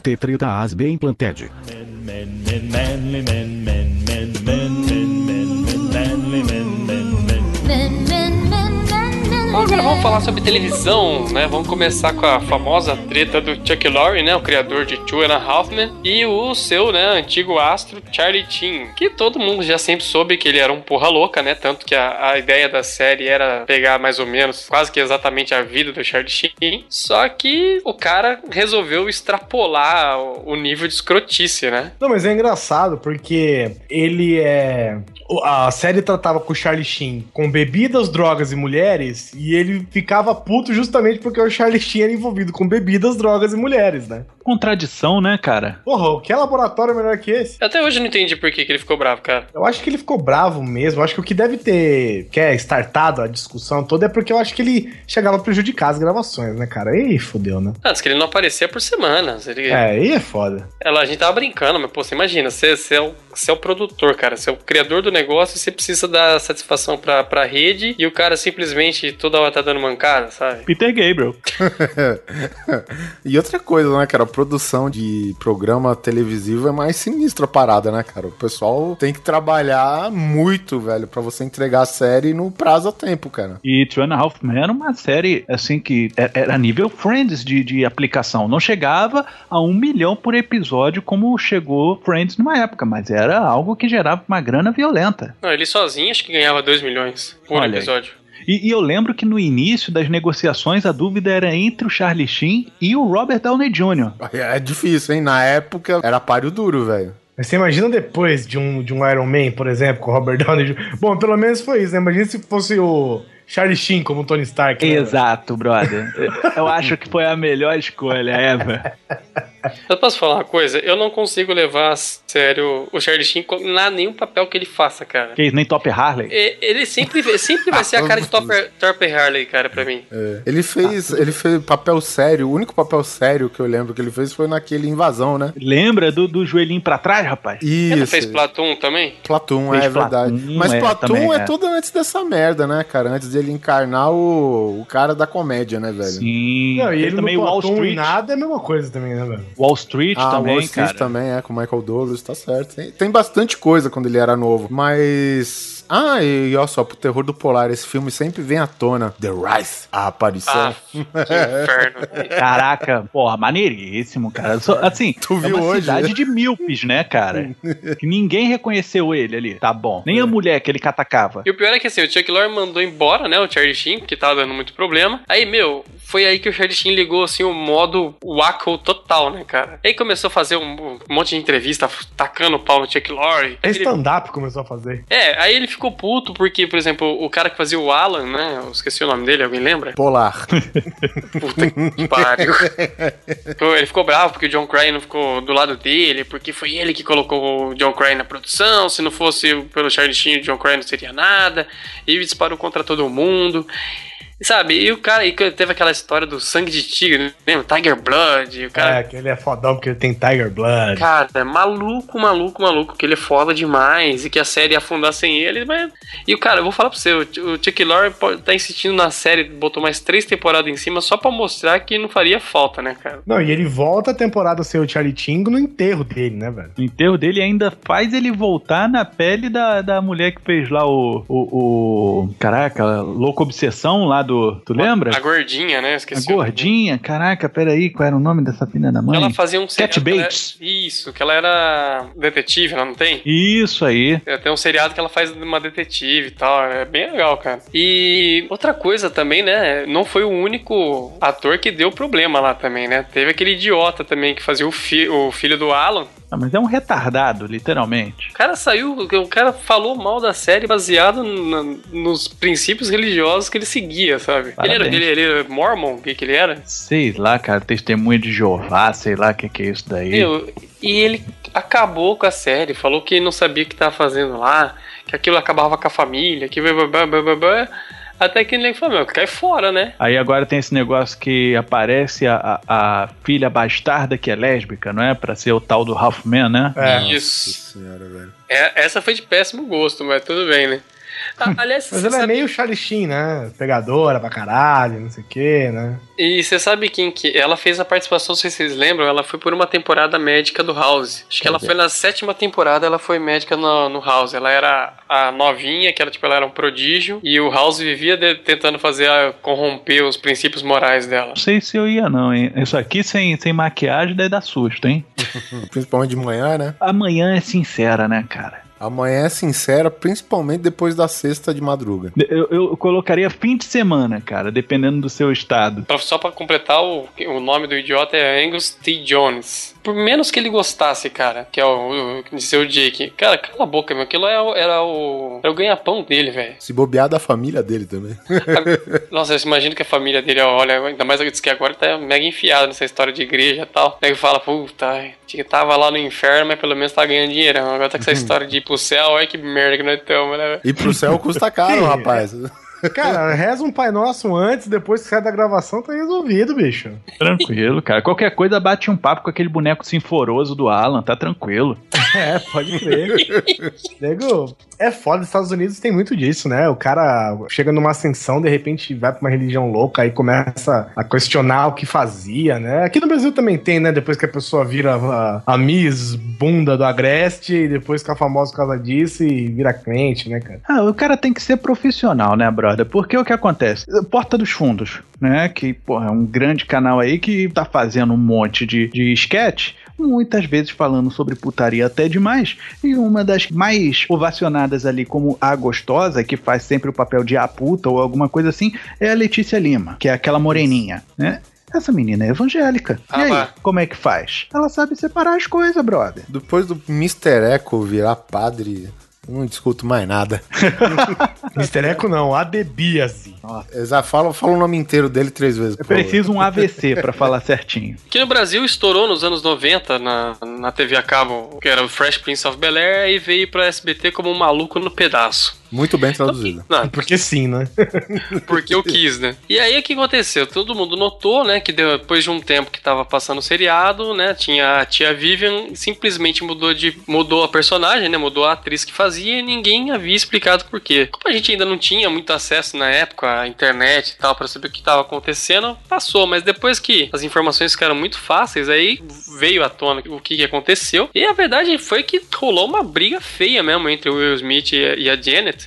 Tetrita as bem planted. Bom, agora vamos falar sobre televisão, né? Vamos começar com a famosa treta do Chuck Lorre, né? O criador de Two and a Half Men, e o seu, né, antigo astro Charlie Sheen, que todo mundo já sempre soube que ele era um porra louca, né? Tanto que a, a ideia da série era pegar mais ou menos quase que exatamente a vida do Charlie Sheen, só que o cara resolveu extrapolar o nível de escrotice, né? Não, mas é engraçado porque ele é. A série tratava com o Charlie Sheen com bebidas, drogas e mulheres, e ele ficava puto justamente porque o Charlie Sheen era envolvido com bebidas, drogas e mulheres, né? Contradição, né, cara? Porra, o que é laboratório melhor que esse? Até hoje eu não entendi por que, que ele ficou bravo, cara. Eu acho que ele ficou bravo mesmo. Eu acho que o que deve ter, que é startado a discussão toda, é porque eu acho que ele chegava a prejudicar as gravações, né, cara? Aí fodeu, né? Antes que ele não aparecia por semanas. Ele, É, aí é foda. Ela, a gente tava brincando, mas pô, você imagina, você, você, é o, você é o produtor, cara, você é o criador do negócio e você precisa dar satisfação pra, pra rede e o cara simplesmente toda hora tá dando mancada, sabe? Peter Gabriel. e outra coisa, né, cara? Produção de programa televisivo é mais sinistra a parada, né, cara? O pessoal tem que trabalhar muito, velho, pra você entregar a série no prazo a tempo, cara. E Two and a Half Men era uma série, assim, que é- era nível Friends de, de aplicação. Não chegava a um milhão por episódio como chegou Friends numa época, mas era algo que gerava uma grana violenta. Não, ele sozinho acho que ganhava 2 milhões por Olha aí. E, e eu lembro que no início das negociações a dúvida era entre o Charlie Sheen e o Robert Downey Jr. É difícil, hein? Na época era páreo duro, velho. Mas você imagina depois de um, de um Iron Man, por exemplo, com o Robert Downey Jr. Bom, pelo menos foi isso, né? Imagina se fosse o Charlie Sheen como Tony Stark. né? Exato, brother. Eu acho que foi a melhor escolha ever. Eu posso falar uma coisa? Eu não consigo levar a sério o Charlie Sheen na nenhum papel que ele faça, cara. Que isso, nem Top Harley. E- Ele sempre, sempre vai ser a cara de Topper, Topper Harley, cara, pra mim. É. Ele fez, ele fez papel sério. O único papel sério que eu lembro que ele fez foi naquele Invasão, né? Lembra do, do joelhinho pra trás, rapaz? Ele Isso. fez Platum também? Platum, Fez é verdade. Platum, Mas é, Platum é é. tudo antes dessa merda, né, cara? Antes dele encarnar o, o cara da comédia, né, velho? Sim. Não, e Tem ele também no Wall Street. nada é a mesma coisa também, né, velho? Wall Street Ah, também, Wall Street cara. também, é, com o Michael Douglas, tá certo. Tem, tem bastante coisa quando ele era novo, mas... Ah, e olha só, pro terror do polar, esse filme sempre vem à tona. The Rise, a aparição. Ah, que inferno. Caraca, porra, maneiríssimo, cara. Só- Assim, Tu é viu uma hoje, cidade né? de míopes, né, cara? que ninguém reconheceu ele ali. Tá bom. Nem É. a mulher que ele catacava. E o pior é que assim, o Chuck Lorre mandou embora, né, o Charlie Sheen, porque tava dando muito problema. Aí, meu, foi aí que o Charlie Sheen ligou, assim, o modo wacko total, né, cara? Aí começou a fazer um, um monte de entrevista, tacando o pau no Chuck Lorre. É Ele- stand-up começou a fazer. É, aí ele ficou puto porque, por exemplo, o cara que fazia o Alan, né, eu esqueci o nome dele, alguém lembra? Polar. Puta que pariu. Ele ficou bravo porque o John Crane não ficou do lado dele, porque foi ele que colocou o John Crane na produção. Se não fosse pelo Charlie Sheen, o John Crane não seria nada. E disparou contra todo mundo. Sabe, e o cara e teve aquela história do sangue de tigre, lembra? Tiger Blood. O cara, É, que ele é fodão porque ele tem Tiger Blood. Cara, é maluco, maluco, maluco, que ele é foda demais e que a série ia afundar sem ele, mas... E o cara, eu vou falar pra você, o, Chuck Lorre tá insistindo na série, botou mais três temporadas em cima só pra mostrar que não faria falta, né, cara? Não, e ele volta a temporada sem o Charlie Tingo no enterro dele, né, velho? O enterro dele ainda faz ele voltar na pele da, da mulher que fez lá o, o, o- Caraca, louca obsessão lá do. Tu lembra? A gordinha, né? A Esqueci. nome. gordinha, caraca, peraí, qual era o nome dessa filha da mãe? Ela fazia um Cat Bates. Isso, que ela era detetive, ela não tem? Isso aí. É, Tem um seriado que ela faz uma detetive e tal. É bem legal, cara. E outra coisa também, né? Não foi o único ator que deu problema lá também, né? Teve aquele idiota também que fazia o, fi- o filho do Alan. Ah, mas é um retardado, literalmente. O cara saiu, o cara falou mal da série baseado na- nos princípios religiosos que ele seguia, sabe? Ele era, ele, ele era mormon, o que, que ele era? Sei lá, cara, testemunho de Jeová, sei lá o que, que é isso daí. Meu, e ele acabou com a série, falou que não sabia o que tava fazendo lá, que aquilo acabava com a família, que blá, blá, blá, blá, blá, blá. até que ele falou, meu, cai fora, né? Aí agora tem esse negócio que aparece a, a, a filha bastarda que é lésbica, não é? Pra ser o tal do Halfman, né? É. Isso. Senhora, velho. É, essa foi de péssimo gosto, mas tudo bem, né? Aliás, Mas ele é sabe- meio Charlie né? Pegadora pra caralho, não sei o quê, né? E você sabe quem que. Ela fez a participação, não sei se vocês lembram, ela foi por uma temporada médica do House. Acho que ela foi na sétima temporada, ela foi médica no, no House. Ela era a novinha, que ela, tipo, ela era um prodígio, e o House vivia de- tentando fazer a, corromper os princípios morais dela. Não sei se eu ia, não, hein? Isso aqui sem, sem maquiagem deve dar susto, hein? Principalmente de manhã, né? Amanhã é sincera, né, cara? Amanhã é sincera, principalmente depois da sexta de madruga. Eu, eu colocaria fim de semana, cara, dependendo do seu estado. Só pra completar, o, o nome do idiota é Angus T. Jones. Por menos que ele gostasse, cara, que é o, o de o Jake. Cara, cala a boca, meu. Aquilo é o- era o. Era o ganha-pão dele, velho. Se bobear da família dele também. Nossa, eu imagino que a família dele, olha, ainda mais diz que agora tá mega enfiado nessa história de igreja e tal. Aí fala, puta, tava lá no inferno, mas pelo menos tá ganhando dinheiro. Agora tá com essa história de pro céu, olha que merda que nós estamos, né? E pro céu custa caro, rapaz. Cara, reza um Pai Nosso antes, depois que sai da gravação, tá resolvido, bicho. Tranquilo, cara. Qualquer coisa bate um papo com aquele boneco sinforoso do Alan, tá tranquilo. É, pode crer. Nego, é foda, os Estados Unidos tem muito disso, né? O cara chega numa ascensão, de repente vai pra uma religião louca, aí começa a questionar o que fazia, né? Aqui no Brasil também tem, né? Depois que a pessoa vira a, a Miss Bunda do Agreste, e depois fica famosa por causa disso e vira crente, né, cara? Ah, o cara tem que ser profissional, né, brother? Porque o que acontece? Porta dos Fundos, né? Que, porra, é um grande canal aí que tá fazendo um monte de, de sketch, muitas vezes falando sobre putaria até demais. E uma das mais ovacionadas ali como a gostosa, que faz sempre o papel de a puta ou alguma coisa assim, é a Letícia Lima, que é aquela moreninha, né? Essa menina é evangélica. Ah, e aí, lá. como é que faz? Ela sabe separar as coisas, brother. Depois do Mr. Echo virar padre, eu não discuto mais nada. Mr. Eco não, Adebíase. Exato, fala, fala o nome inteiro dele três vezes. Eu favor. preciso um AVC pra falar certinho. Aqui no Brasil estourou nos anos 90 na, na TV a cabo, que era o Fresh Prince of Bel Air, e veio pra SBT como um maluco no pedaço. Muito bem traduzido. Não, Porque sim, né? porque eu quis, né? E aí o que aconteceu? Todo mundo notou, né, que depois de um tempo que tava passando o seriado, né, tinha a tia Vivian simplesmente mudou de mudou a personagem, né, mudou a atriz que fazia e ninguém havia explicado por quê. Como a gente ainda não tinha muito acesso na época à internet e tal para saber o que tava acontecendo, passou, mas depois que as informações ficaram muito fáceis, aí veio à tona o que, que aconteceu. E a verdade foi que rolou uma briga feia mesmo entre o Will Smith e a- e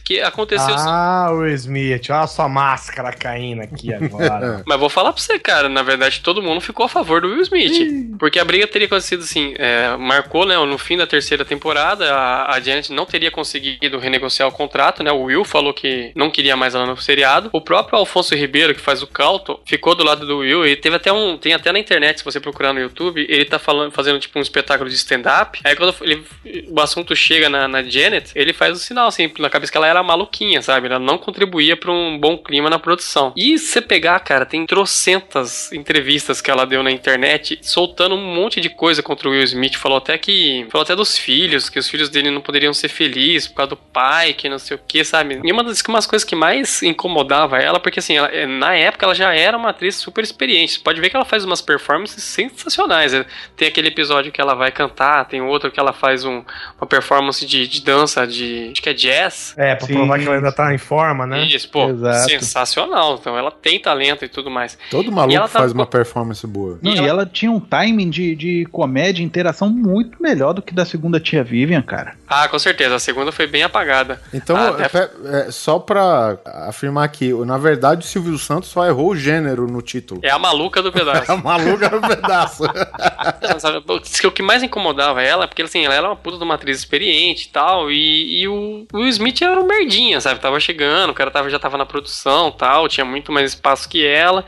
que aconteceu assim, Ah, Will Smith, olha a sua máscara caindo aqui agora. Mas vou falar pra você, cara, na verdade todo mundo ficou a favor do Will Smith. Porque a briga teria acontecido assim, é, marcou, né, no fim da terceira temporada, a, a Janet não teria conseguido renegociar o contrato, né, o Will falou que não queria mais ela no seriado. O próprio Alfonso Ribeiro, que faz o Calton, ficou do lado do Will, e teve até um, tem até na internet, se você procurar no YouTube, ele tá falando, fazendo tipo um espetáculo de stand-up, aí quando ele, o assunto chega na, na Janet, ele faz o sinal, assim, na cabeça que ela era maluquinha, sabe? Ela não contribuía pra um bom clima na produção. E se você pegar, cara, tem trocentas entrevistas que ela deu na internet, soltando um monte de coisa contra o Will Smith. Falou até que. Falou até dos filhos, que os filhos dele não poderiam ser felizes por causa do pai, que não sei o que, sabe? E uma das umas coisas que mais incomodava ela, porque assim, ela- na época ela já era uma atriz super experiente. Você pode ver que ela faz umas performances sensacionais. né? Tem aquele episódio que ela vai cantar, tem outro que ela faz um- uma performance de, de dança, de. acho que é jazz. É, pra Sim. provar que ela ainda tá em forma, né? Isso, pô, Exato. sensacional. Então ela tem talento e tudo mais. Todo E maluco ela tá- faz uma performance boa. Não, E e, ela- ela... tinha um timing de, de comédia e interação muito melhor do que da segunda tia Vivian, cara. Ah, com certeza. A segunda foi bem apagada. Então, Ah, é, pe- é, só pra afirmar aqui, na verdade o Silvio Santos só errou o gênero no título. É a maluca do pedaço. A maluca no pedaço. O que mais incomodava ela é porque assim, ela era uma puta de uma atriz experiente e tal, e, e o Will Smith era um merdinha, sabe? Tava chegando, o cara tava, já tava na produção tal, tinha muito mais espaço que ela.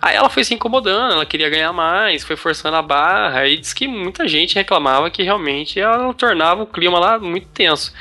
Aí ela foi se incomodando, ela queria ganhar mais, foi forçando a barra, e diz que muita gente reclamava que realmente ela tornava o clima lá muito tenso.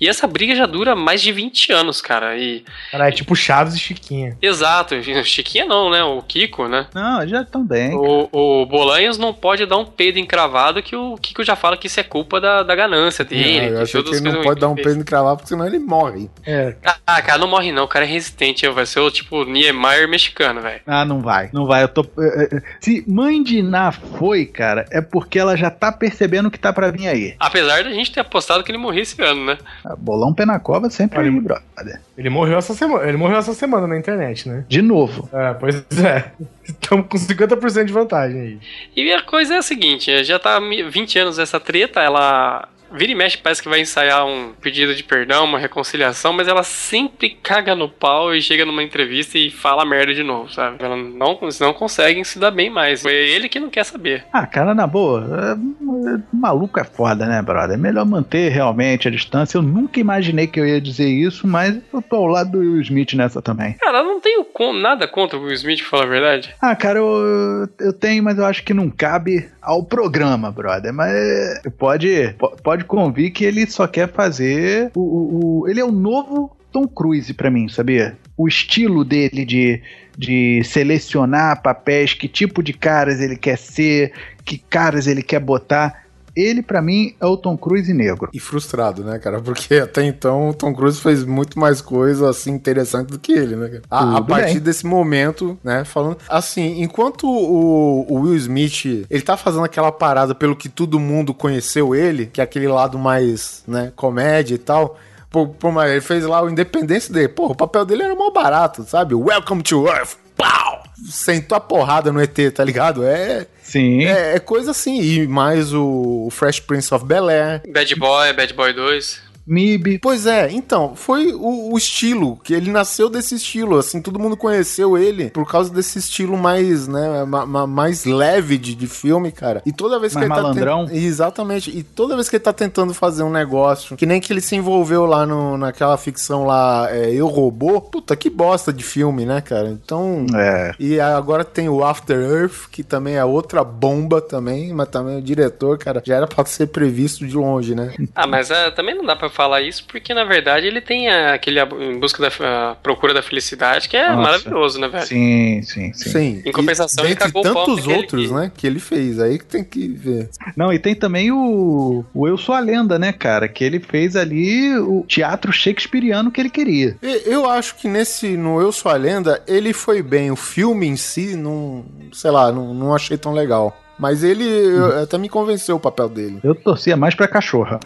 E essa briga já dura mais de 20 anos, cara, e... Cara, é tipo Chaves e Chiquinha. Exato, Chiquinha não, né? O Kiko, né? Não, já estão bem. O, o Bolanhos não pode dar um peido encravado que o Kiko já fala que isso é culpa da, da ganância dele. Não, eu que achei que ele não pode dar um peido encravado, porque senão ele morre. É. Ah, cara, não morre não, o cara é resistente, vai ser o tipo Niemeyer mexicano, velho. Ah, não vai. Não vai. Eu tô. eh, eh, Se Mãe de Ná foi, cara, é porque ela já tá percebendo que tá pra vir aí. Apesar da gente ter apostado que ele morria esse ano, né? Ah, Bolão pé na cova sempre Olha, aí, brother. Ele morreu essa semana. Ele morreu essa semana na internet, né? De novo. É, pois é. Estamos com 50% de vantagem aí. E a coisa é a seguinte, já tá mi- 20 anos essa treta, ela vira e mexe, parece que vai ensaiar um pedido de perdão, uma reconciliação, mas ela sempre caga no pau e chega numa entrevista e fala merda de novo, sabe? Ela não, não conseguem se dar bem mais. É ele que não quer saber. Ah, cara, na boa, é, é, maluco é foda, né, brother? É melhor manter realmente a distância. Eu nunca imaginei que eu ia dizer isso, mas eu tô ao lado do Will Smith nessa também. Cara, eu não tenho nada contra o Will Smith, pra falar a verdade. Ah, cara, eu, eu tenho, mas eu acho que não cabe ao programa, brother. Mas pode, po- pode convir que ele só quer fazer o, o- o- ele é o novo Tom Cruise pra mim, sabia? O estilo dele de, de selecionar papéis, que tipo de caras ele quer ser, que caras ele quer botar. Ele pra mim é o Tom Cruise negro. E frustrado, né, cara? Porque até então o Tom Cruise fez muito mais coisa assim interessante do que ele, né? cara? A, a partir bem. desse momento, né, falando assim, enquanto o, o Will Smith, ele tá fazendo aquela parada pelo que todo mundo conheceu ele, que é aquele lado mais, né, comédia e tal. Pô, pô, mas ele fez lá o Independência dele. Pô, o papel dele era mó barato, sabe? Welcome to Earth. Pau! Sentou a porrada no ET, tá ligado? É, Sim. é, é coisa assim. E mais o, o Fresh Prince of Bel-Air. Bad Boy, Bad Boy 2. MIB. Pois é, então, foi o, o estilo, que ele nasceu desse estilo, assim, todo mundo conheceu ele por causa desse estilo mais, né, ma- ma- mais leve de, de filme, cara. E toda vez Mais que ele malandrão? tá... ten- Exatamente, e toda vez que ele tá tentando fazer um negócio, que nem que ele se envolveu lá no, naquela ficção lá, é, Eu Robô, puta, que bosta de filme, né, cara? Então... É. E agora tem o After Earth, que também é outra bomba também, mas também o diretor, cara, já era pra ser previsto de longe, né? Ah, mas é, também não dá pra falar isso, porque na verdade ele tem aquele em busca da procura da felicidade, que é Nossa. maravilhoso, né, velho? Sim, sim, sim. Sim. Em compensação, e, ele cagou tantos outros, que- né, que ele fez, aí que tem que ver. Não, e tem também o, o Eu Sou a Lenda, né, cara? Que ele fez ali o teatro shakespeariano que ele queria. E- Eu acho que nesse, no Eu Sou a Lenda, ele foi bem. O filme em si, não, sei lá, não, não achei tão legal. Mas ele eu- até me convenceu o papel dele. Eu torcia mais pra cachorra.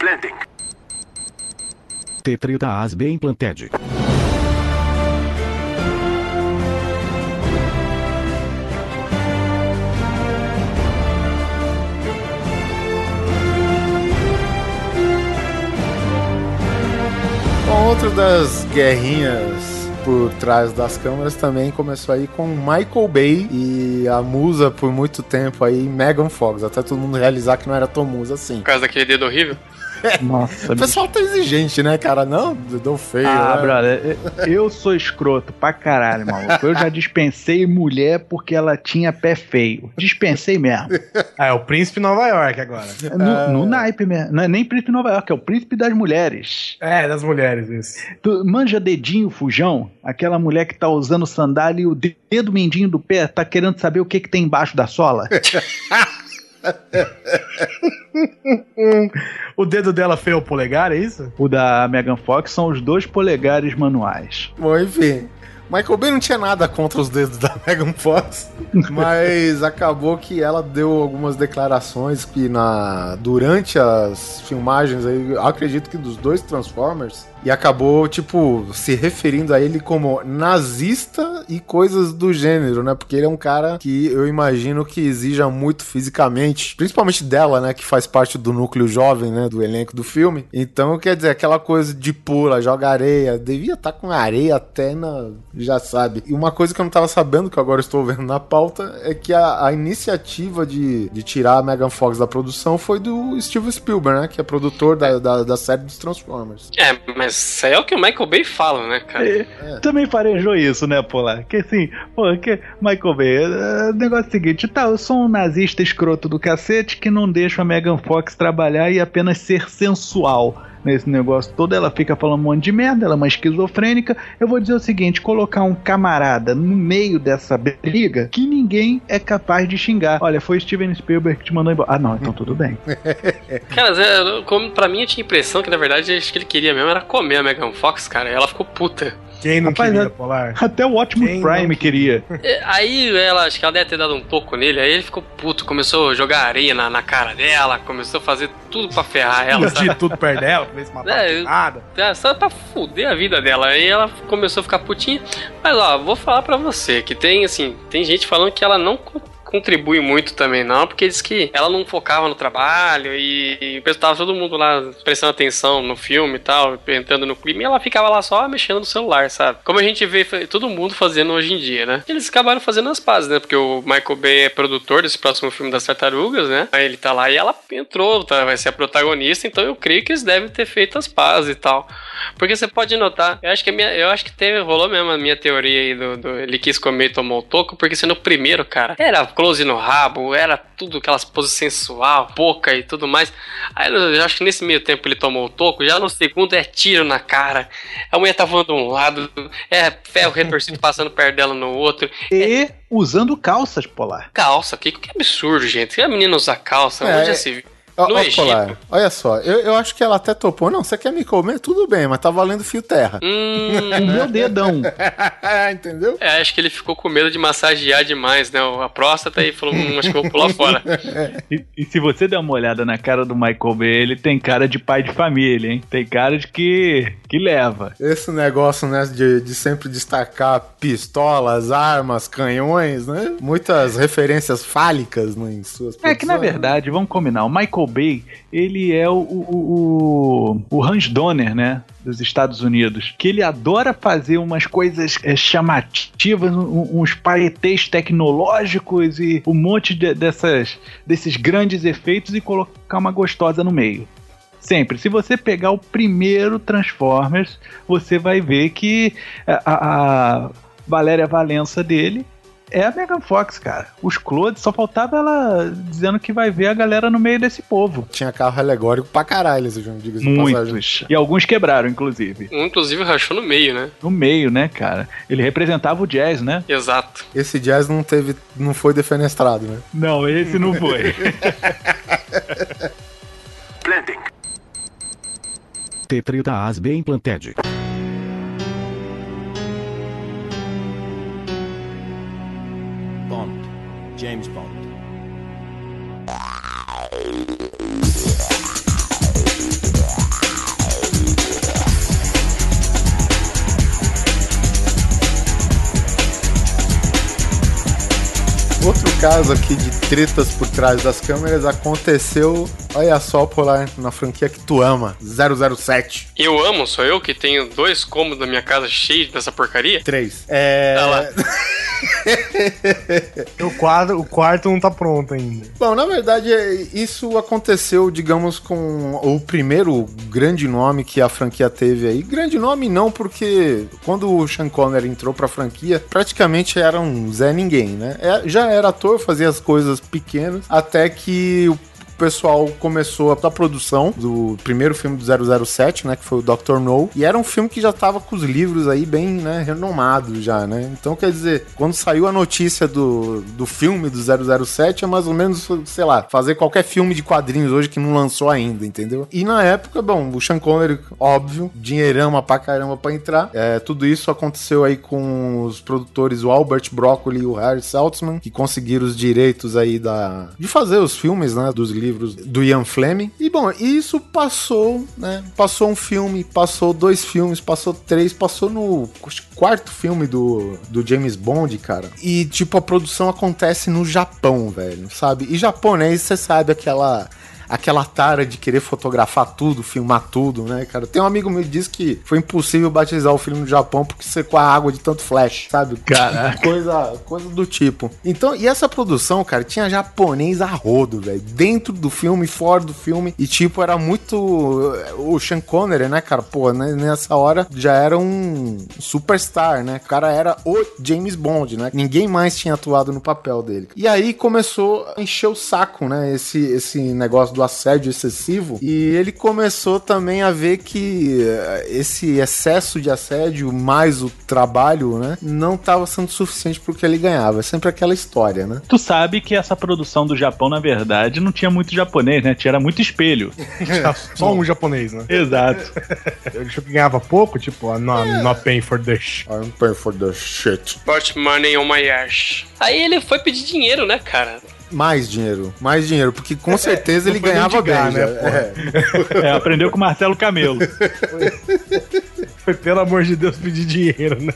Tetrita as bem planted. Bom, outra das guerrinhas por trás das câmeras também começou aí com Michael Bay e a musa por muito tempo aí, Megan Fox. Até todo mundo realizar que não era tão musa assim. Por causa daquele dedo horrível. Nossa, O pessoal tá exigente, né, cara? Não, deu feio. Ah, né? brother, eu sou escroto pra caralho, maluco. Eu já dispensei mulher porque ela tinha pé feio. Dispensei mesmo. Ah, é o Príncipe Nova York agora. No, no naipe mesmo. Não é nem príncipe Nova York, é o príncipe das mulheres. É, das mulheres, isso. Tu manja dedinho fujão? Aquela mulher que tá usando sandália e o dedo mindinho do pé tá querendo saber o que que tem embaixo da sola? O dedo dela feio o polegar, é isso? o da Megan Fox são os dois polegares manuais. Bom, enfim. Michael Bay não tinha nada contra os dedos da Megan Fox, mas acabou que ela deu algumas declarações que na durante as filmagens aí, eu acredito que dos dois Transformers, e acabou tipo se referindo a ele como nazista e coisas do gênero, né? Porque ele é um cara que eu imagino que exija muito fisicamente, principalmente dela, né, que faz parte do núcleo jovem, né, do elenco do filme. Então, quer dizer, aquela coisa de pula, joga areia, devia estar com areia até na, já sabe. E uma coisa que eu não tava sabendo, que agora estou vendo na pauta, é que a, a iniciativa de, de tirar a Megan Fox da produção foi do Steven Spielberg, né, que é produtor da, da, da série dos Transformers. É, mas isso aí é o que o Michael Bay fala, né, cara? É, Também farejou isso, né, Polar? Que assim, pô, que Michael Bay, é, o negócio é o seguinte, tá, eu sou um nazista escroto do cacete que não deixa a Megan Fox trabalhar e apenas ser sensual nesse negócio todo. Ela fica falando um monte de merda, ela é uma esquizofrênica. Eu vou dizer o seguinte: colocar um camarada no meio dessa briga que ninguém é capaz de xingar. Olha, foi Steven Spielberg que te mandou embora. Ah, não, então tudo bem. Cara, Zé, como, pra mim eu tinha a impressão que na verdade acho que ele queria mesmo era comer a Megan Fox, cara. E ela ficou puta. Quem não Rapaz, queria é- polar? Até o Optimus Quem Prime queria. E Aí ela, acho que ela deve ter dado um toco nele, aí ele ficou puto, começou a jogar areia na, na cara dela, começou a fazer tudo pra ferrar ela, sabe? Explodir tudo perto dela, se matava É, nada. É, Só pra fuder a vida dela. Aí ela começou a ficar putinha. Mas ó, vou falar pra você que tem assim, tem gente falando que ela não contribui muito também, não, porque diz que ela não focava no trabalho e, e tava todo mundo lá prestando atenção no filme e tal, entrando no clima, e ela ficava lá só mexendo no celular, sabe? Como a gente vê todo mundo fazendo hoje em dia, né? Eles acabaram fazendo as pazes, né? Porque o Michael Bay é produtor desse próximo filme das tartarugas, né? Aí ele tá lá e ela entrou, tá? vai ser a protagonista, então eu creio que eles devem ter feito as pazes e tal. Porque você pode notar, eu acho que minha, eu acho que teve, rolou mesmo a minha teoria aí do, do ele quis comer e tomou o toco, porque sendo o primeiro, cara, era close no rabo, era tudo aquelas poses sensual, boca e tudo mais. Aí eu acho que nesse meio tempo ele tomou o toco, já no segundo é tiro na cara. A mulher tá voando de um lado, é ferro retorcido passando perto dela no outro. E usando calças polar. Calça, que, que absurdo, gente. Que a menina usa calça, É. onde já se viu? Ó, No ó, Egito. Olha só, eu, eu acho que ela até topou. Não, você quer me comer? Tudo bem, mas tá valendo fio terra. Hum, meu dedão. Entendeu? é, acho que ele ficou com medo de massagear demais, né? A próstata e falou, hum, acho que eu vou pular fora. E, e se você der uma olhada na cara do Michael Bay, ele tem cara de pai de família, hein? Tem cara de que, que leva. Esse negócio, né, de, de sempre destacar pistolas, armas, canhões, né? Muitas referências fálicas né, em suas É que na produções. verdade, vamos combinar, o Michael Bay, ele é o, o, o, Hans Donner, né? Dos Estados Unidos. Que ele adora fazer umas coisas é, chamativas, uns paetês tecnológicos e um monte de- dessas, desses grandes efeitos e colocar uma gostosa no meio. Sempre. Se você pegar o primeiro Transformers, você vai ver que a- a Valéria Valença dele é a Megan Fox, cara. Os Clodes, só faltava ela dizendo que vai ver a galera no meio desse povo. Tinha carro alegórico pra caralho, esse jogo, diga-se de passagem. Muitos. E alguns quebraram, inclusive. Um, inclusive, rachou no meio, né? No meio, né, cara? Ele representava o jazz, né? Exato. Esse jazz não teve, não foi defenestrado, né? Não, esse não foi. T30 As bem planted. Caso aqui de tretas por trás das câmeras aconteceu, olha só, Polar, na franquia que tu ama, 007. Eu amo, sou eu que tenho dois cômodos da minha casa cheios dessa porcaria? 3. É... Tá lá. O quarto, o quarto não tá pronto ainda. Bom, na verdade, é- isso aconteceu, digamos, com o primeiro grande nome que a franquia teve aí. Grande nome não, porque quando o Sean Connery entrou pra franquia, praticamente era um Zé Ninguém, né? É- já era ator, fazia as coisas pequenas, até que o pessoal começou a, produção do primeiro filme do 007, né, que foi o Dr. No, e era um filme que já tava com os livros aí bem, né, renomados já, né? Então, quer dizer, quando saiu a notícia do, do filme do 007, é mais ou menos, sei lá, fazer qualquer filme de quadrinhos hoje que não lançou ainda, entendeu? E na época, bom, o Sean Connery, óbvio, dinheirama pra caramba pra entrar. É, tudo isso aconteceu aí com os produtores, o Albert Broccoli e o Harry Saltzman, que conseguiram os direitos aí da de fazer os filmes, né, dos livros do Ian Fleming. E bom, isso passou, né? Passou um filme, passou dois filmes, passou três, passou no quarto filme do, do James Bond, cara. E tipo a produção acontece no Japão, velho, sabe? E japonês, você sabe aquela aquela tara de querer fotografar tudo, filmar tudo, né, cara? Tem um amigo meu que disse que foi impossível batizar o filme no Japão porque secou a água de tanto flash, sabe? Caraca. Coisa, coisa do tipo. Então, e essa produção, cara, tinha japonês a rodo, velho. Dentro do filme, fora do filme. E, tipo, era muito. O Sean Connery, né, cara? Pô, né, nessa hora já era um superstar, né? O cara era o James Bond, né? Ninguém mais tinha atuado no papel dele. E aí começou a encher o saco, né? Esse, esse negócio do assédio excessivo. E ele começou também a ver que eh, esse excesso de assédio, mais o trabalho, né? Não estava sendo suficiente pro que ele ganhava. É sempre aquela história, né? Tu sabe que essa produção do Japão, na verdade, não tinha muito japonês, né? Tinha muito espelho. Só um japonês, né? Exato. Eu que ganhava pouco, tipo, ah, not, not paying for this. I'm paying for the shit. Put money on my ass. Aí ele foi pedir dinheiro, né, cara? Mais dinheiro, mais dinheiro, porque com certeza ele não foi ganhava bem, né? né, É. É, aprendeu com o Marcelo Camelo. Foi, pelo amor de Deus, pedir dinheiro, né?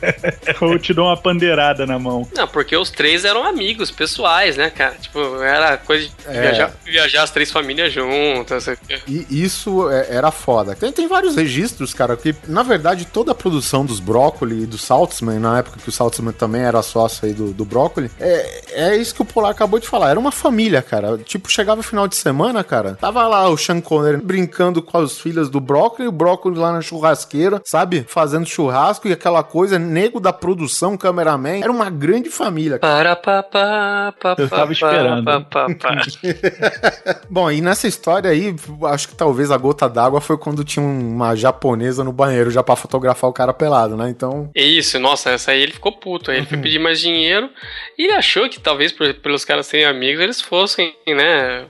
Ou te dou uma pandeirada na mão. Não, porque os três eram amigos pessoais, né, cara? Tipo, era coisa de É. viajar, viajar as três famílias juntas. sei o quê. E isso é- era foda. Tem, tem vários registros, cara, que na verdade toda a produção dos Brócoli e do Saltzman, na época que o Saltzman também era sócio aí do, do Brócoli, é, é isso que o Polar acabou de falar. Era uma família, cara. Tipo, chegava final de semana, cara, tava lá o Sean Connery brincando com as filhas do Brócoli, o Brócoli lá na churrasqueira, sabe? Fazendo churrasco e aquela coisa, nego da produção, cameraman. Era uma grande família. Para, pa, pa, pa, Eu tava esperando. pa, pa, pa. Bom, e nessa história aí, acho que talvez a gota d'água foi quando tinha uma japonesa no banheiro já pra fotografar o cara pelado, né? Então, É Isso, nossa, essa aí ele ficou puto. Aí ele foi pedir mais dinheiro e ele achou que talvez pelos caras serem amigos eles fossem, né?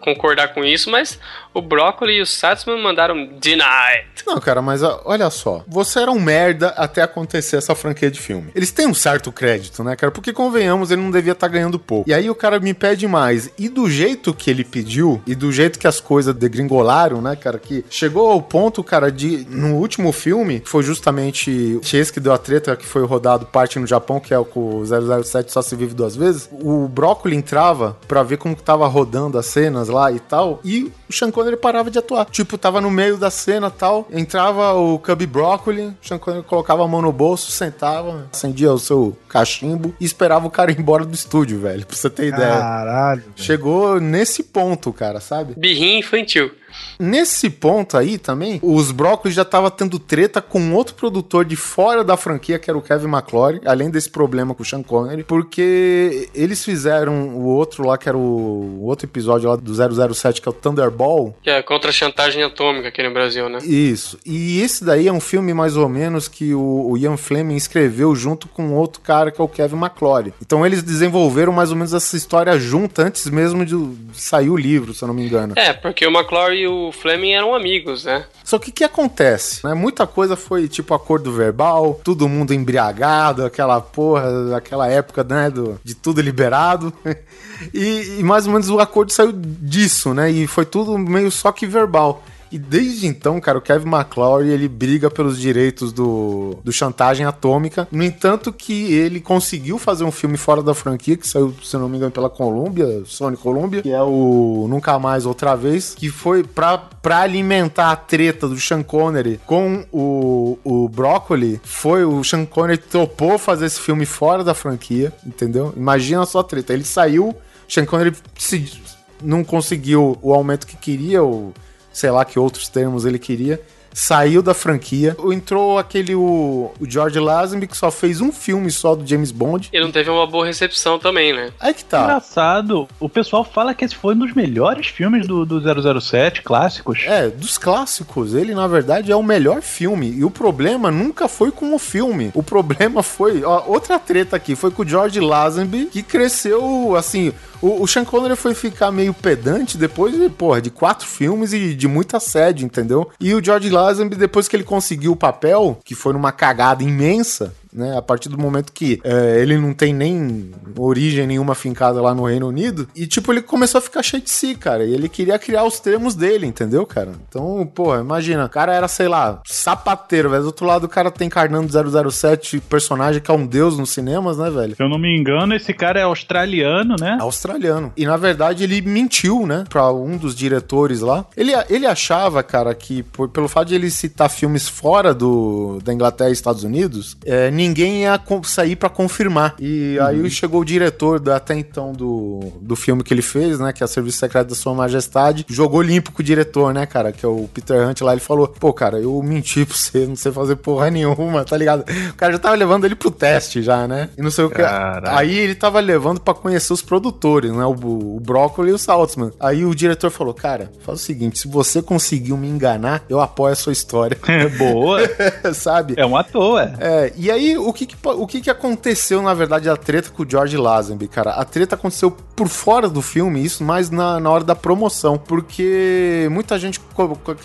concordar com isso, mas o Broccoli e o Satsman mandaram deny. Não, cara, mas olha só. Você era um merda até acontecer essa franquia de filme. Eles têm um certo crédito, né, cara? Porque convenhamos, ele não devia estar ganhando pouco. E aí o cara me pede mais. E do jeito que ele pediu, e do jeito que as coisas degringolaram, né, cara? Que chegou ao ponto, cara, de. No último filme, foi justamente esse que deu a treta, que foi rodado parte no Japão, que é o com o 007 só se vive duas vezes. O Brócoli entrava pra ver como que tava rodando as cenas lá e tal. E o Sean Connery parava de atuar. Tipo, tava no meio da cena tal. Entrava o Cubby Broccoli, Sean Connery colocava a mão no bolso, sentava, acendia o seu cachimbo e esperava o cara ir embora do estúdio, velho. Pra você ter ideia. Caralho. Chegou nesse ponto, cara, sabe? Birrinha infantil. Nesse ponto aí também, os Brócolis já tava tendo treta com outro produtor de fora da franquia, que era o Kevin McClory, além desse problema com o Sean Connery, porque eles fizeram o outro lá, que era o, outro episódio lá do 007, que é o Thunderball. Que é contra a chantagem atômica aqui no Brasil, né? Isso. E esse daí é um filme mais ou menos que o, o Ian Fleming escreveu junto com outro cara, que é o Kevin McClory. Então eles desenvolveram mais ou menos essa história junto antes mesmo de sair o livro, se eu não me engano. É, porque o McClory e o Fleming eram amigos, né? Só que o que acontece? Né? Muita coisa foi tipo acordo verbal, todo mundo embriagado, aquela porra, aquela época, né, do, de tudo liberado. E, e mais ou menos o acordo saiu disso, né? E foi tudo meio só que verbal. E desde então, cara, o Kevin McClory, ele briga pelos direitos do, do Chantagem Atômica. No entanto que ele conseguiu fazer um filme fora da franquia, que saiu, se não me engano, pela Columbia, Sony Columbia, que é o Nunca Mais Outra Vez, que foi pra, pra alimentar a treta do Sean Connery com o, o Broccoli, foi o Sean Connery topou fazer esse filme fora da franquia, entendeu? Imagina só a treta. Ele saiu, Sean Connery se, não conseguiu o aumento que queria, ou sei lá que outros termos ele queria. Saiu da franquia. Entrou aquele o, o George Lazenby, que só fez um filme só do James Bond. E não teve uma boa recepção também, né? Aí que tá. Engraçado, o pessoal fala que esse foi um dos melhores filmes do, do 007, clássicos. É, dos clássicos, ele na verdade é o melhor filme. E o problema nunca foi com o filme. O problema foi. Ó, outra treta aqui, foi com o George Lazenby, que cresceu assim. O, o Sean Connery foi ficar meio pedante depois de, porra, de quatro filmes e de muito assédio, entendeu? E o George Lazenby, depois que ele conseguiu o papel, que foi numa cagada imensa, né? A partir do momento que é, ele não tem nem origem nenhuma fincada lá no Reino Unido. E, tipo, ele começou a ficar cheio de si, cara. E ele queria criar os termos dele, entendeu, cara? Então, porra, imagina. O cara era, sei lá, sapateiro, velho. Do outro lado, o cara tá encarnando 007, personagem que é um deus nos cinemas, né, velho? Se eu não me engano, esse cara é australiano, né? Australiano. E, na verdade, ele mentiu, né, pra um dos diretores lá. Ele, ele achava, cara, que por- pelo fato de ele citar filmes fora do, da Inglaterra e Estados Unidos, é, ninguém ia sair pra confirmar. E aí chegou o diretor da, até então do, do filme que ele fez, né? Que é o Serviço Secreto da Sua Majestade. Jogou limpo com o diretor, né, cara? Que é o Peter Hunt lá. Ele falou: Pô, cara, eu menti pra você, não sei fazer porra nenhuma, tá ligado? O cara já tava levando ele pro teste já, né? E não sei o que. Aí ele tava levando pra conhecer os produtores, né? O, o Broccoli e o Saltzman. Aí o diretor falou: Cara, faz o seguinte, se você conseguiu me enganar, eu apoio a sua história. Boa. Sabe? É um ator, é. É, e aí o que o que que aconteceu, na verdade, a treta com o George Lazenby, cara? A treta aconteceu por fora do filme, isso mais na, na hora da promoção, porque muita gente,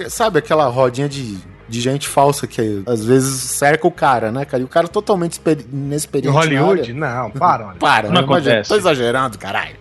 sabe aquela rodinha de, de gente falsa que às vezes cerca o cara, né, cara? E o cara totalmente exper- Em inexperiente na Hollywood? área. Não, para, olha. Para, Não? Imagina, acontece. Tô exagerando, caralho.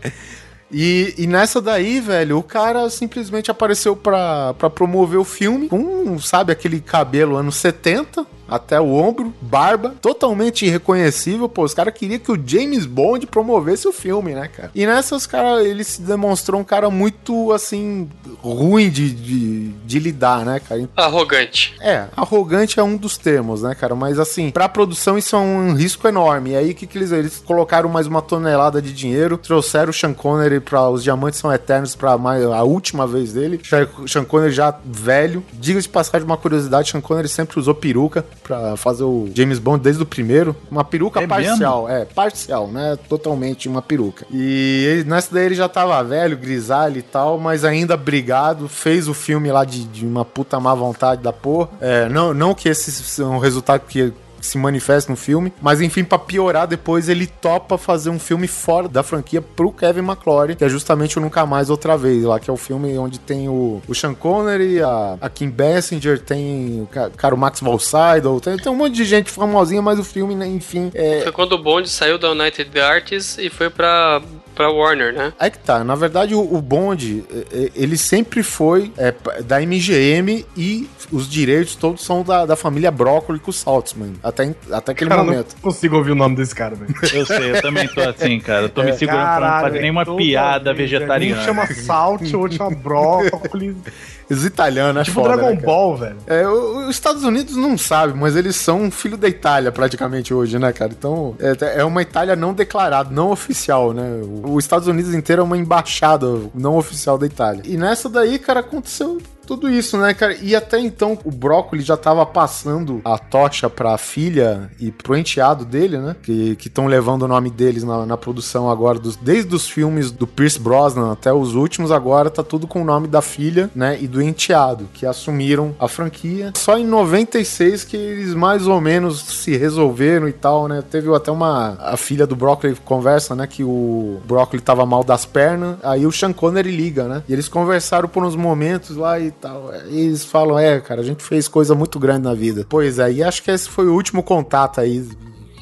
E, e nessa daí, velho, o cara simplesmente apareceu pra, pra promover o filme com, sabe, aquele cabelo anos 70 até o ombro, barba, totalmente irreconhecível. Pô, os caras queriam que o James Bond promovesse o filme, né, cara? E nessas, cara, ele se demonstrou um cara muito, assim, ruim de, de, de lidar, né, cara? Arrogante. É, arrogante é um dos termos, né, cara? Mas assim, pra produção isso é um risco enorme. E aí o que, que eles Eles colocaram mais uma tonelada de dinheiro, trouxeram o Sean Connery pra Os Diamantes São Eternos pra mais, a última vez dele. Sean- Connery já velho. Diga de passagem uma curiosidade: Sean Connery sempre usou peruca pra fazer o James Bond desde o primeiro. Uma peruca É parcial, é, parcial, né? Totalmente uma peruca. E ele- nessa daí ele já tava velho, grisalho e tal, mas ainda brigado. Fez o filme lá de, de uma puta má vontade da porra. É, não, não que esse seja um resultado que se manifesta no filme. Mas enfim, pra piorar, depois ele topa fazer um filme fora da franquia pro Kevin McClory, que é justamente o Nunca Mais Outra Vez, lá, que é o filme onde tem o, o Sean Connery, a, a Kim Basinger, tem o ca- cara, o Max Sydow, tem, tem um monte de gente famosinha, mas o filme, né, enfim, é, Foi quando o Bond saiu da United Artists e foi pra, pra Warner, né? Aí que tá, na verdade o, o Bond, ele sempre foi é, da MGM e os direitos todos são da, da família Broccoli com o Saltzman, até, até aquele Cara, eu momento. não consigo ouvir o nome desse cara, velho. Eu sei, eu também tô assim, cara. Eu tô me segurando pra não fazer nenhuma toda piada vez, vegetariana. Um chama Salt, o outro chama Brócolis. Os italianos, é tipo foda, Dragon né? Ball, velho. É, o- os Estados Unidos não sabem, mas eles são um filho da Itália praticamente hoje, né, cara? Então, é, é uma Itália não declarada, não oficial, né? O- Os Estados Unidos inteiro é uma embaixada não oficial da Itália. E nessa daí, cara, aconteceu tudo isso, né, cara? E até então o Brócoli já tava passando a tocha pra filha e pro enteado dele, né? Que estão levando o nome deles na, na produção agora, dos, desde os filmes do Pierce Brosnan até os últimos, agora tá tudo com o nome da filha, né? E do enteado, que assumiram a franquia. Só em 96 que eles mais ou menos se resolveram e tal, né? Teve até uma. A filha do Brócoli conversa, né? Que o Brócoli tava mal das pernas. Aí o Sean Connery liga, né? E eles conversaram por uns momentos lá e tal. E eles falam: É, cara, a gente fez coisa muito grande na vida. Pois é, e acho que esse foi o último contato aí.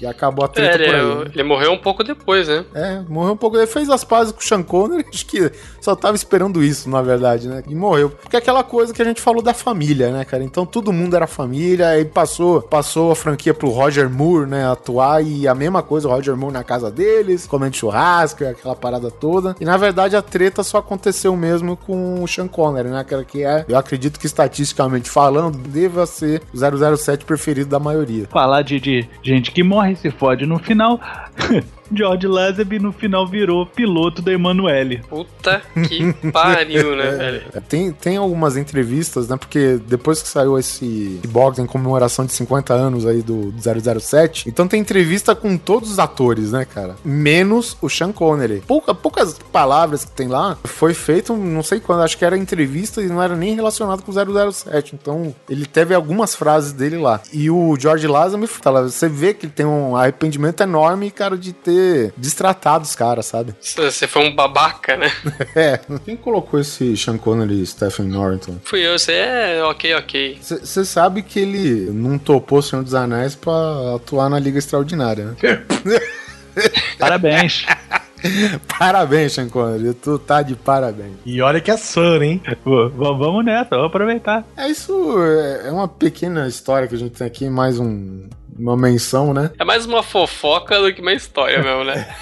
E acabou a É, treta ele, por aí. né? ele morreu um pouco depois, né? É, morreu um pouco. Ele fez as pazes com o Sean Connery, acho que só tava esperando isso, na verdade, né? E morreu. Porque é aquela coisa que a gente falou da família, né, cara? Então todo mundo era família, aí passou, passou a franquia pro Roger Moore, né, atuar, e a mesma coisa, o Roger Moore na casa deles, comendo churrasco, aquela parada toda. E na verdade a treta só aconteceu mesmo com o Sean Connery, né, cara? Que é, eu acredito que estatisticamente falando, deva ser o 007 preferido da maioria. Falar de, de gente que morre se fode no final. George Lazenby no final virou piloto da Emanuele. Puta que pariu, né, velho? É, Tem, tem algumas entrevistas, né? Porque depois que saiu esse box em comemoração de 50 anos aí do, do 007, então tem entrevista com todos os atores, né, cara? Menos o Sean Connery. Pouca, poucas palavras que tem lá, foi feito, não sei quando, acho que era entrevista e não era nem relacionado com o 007. Então, ele teve algumas frases dele lá. E o George Lazenby fala, você vê que ele tem um arrependimento enorme, cara, de ter destratado os caras, sabe? Você foi um babaca, né? É. Quem colocou esse Sean Connery e Stephen Norton? Fui eu, você é ok, ok. Você sabe que ele não topou o Senhor dos Anéis pra atuar na Liga Extraordinária, né? Parabéns. parabéns, Sean Connery. Tu tá de parabéns. E olha que é Sun, hein? Pô, vamos nessa, vamos aproveitar. É isso, é é uma pequena história que a gente tem aqui, mais um, uma menção, né? É mais uma fofoca do que uma história mesmo, né?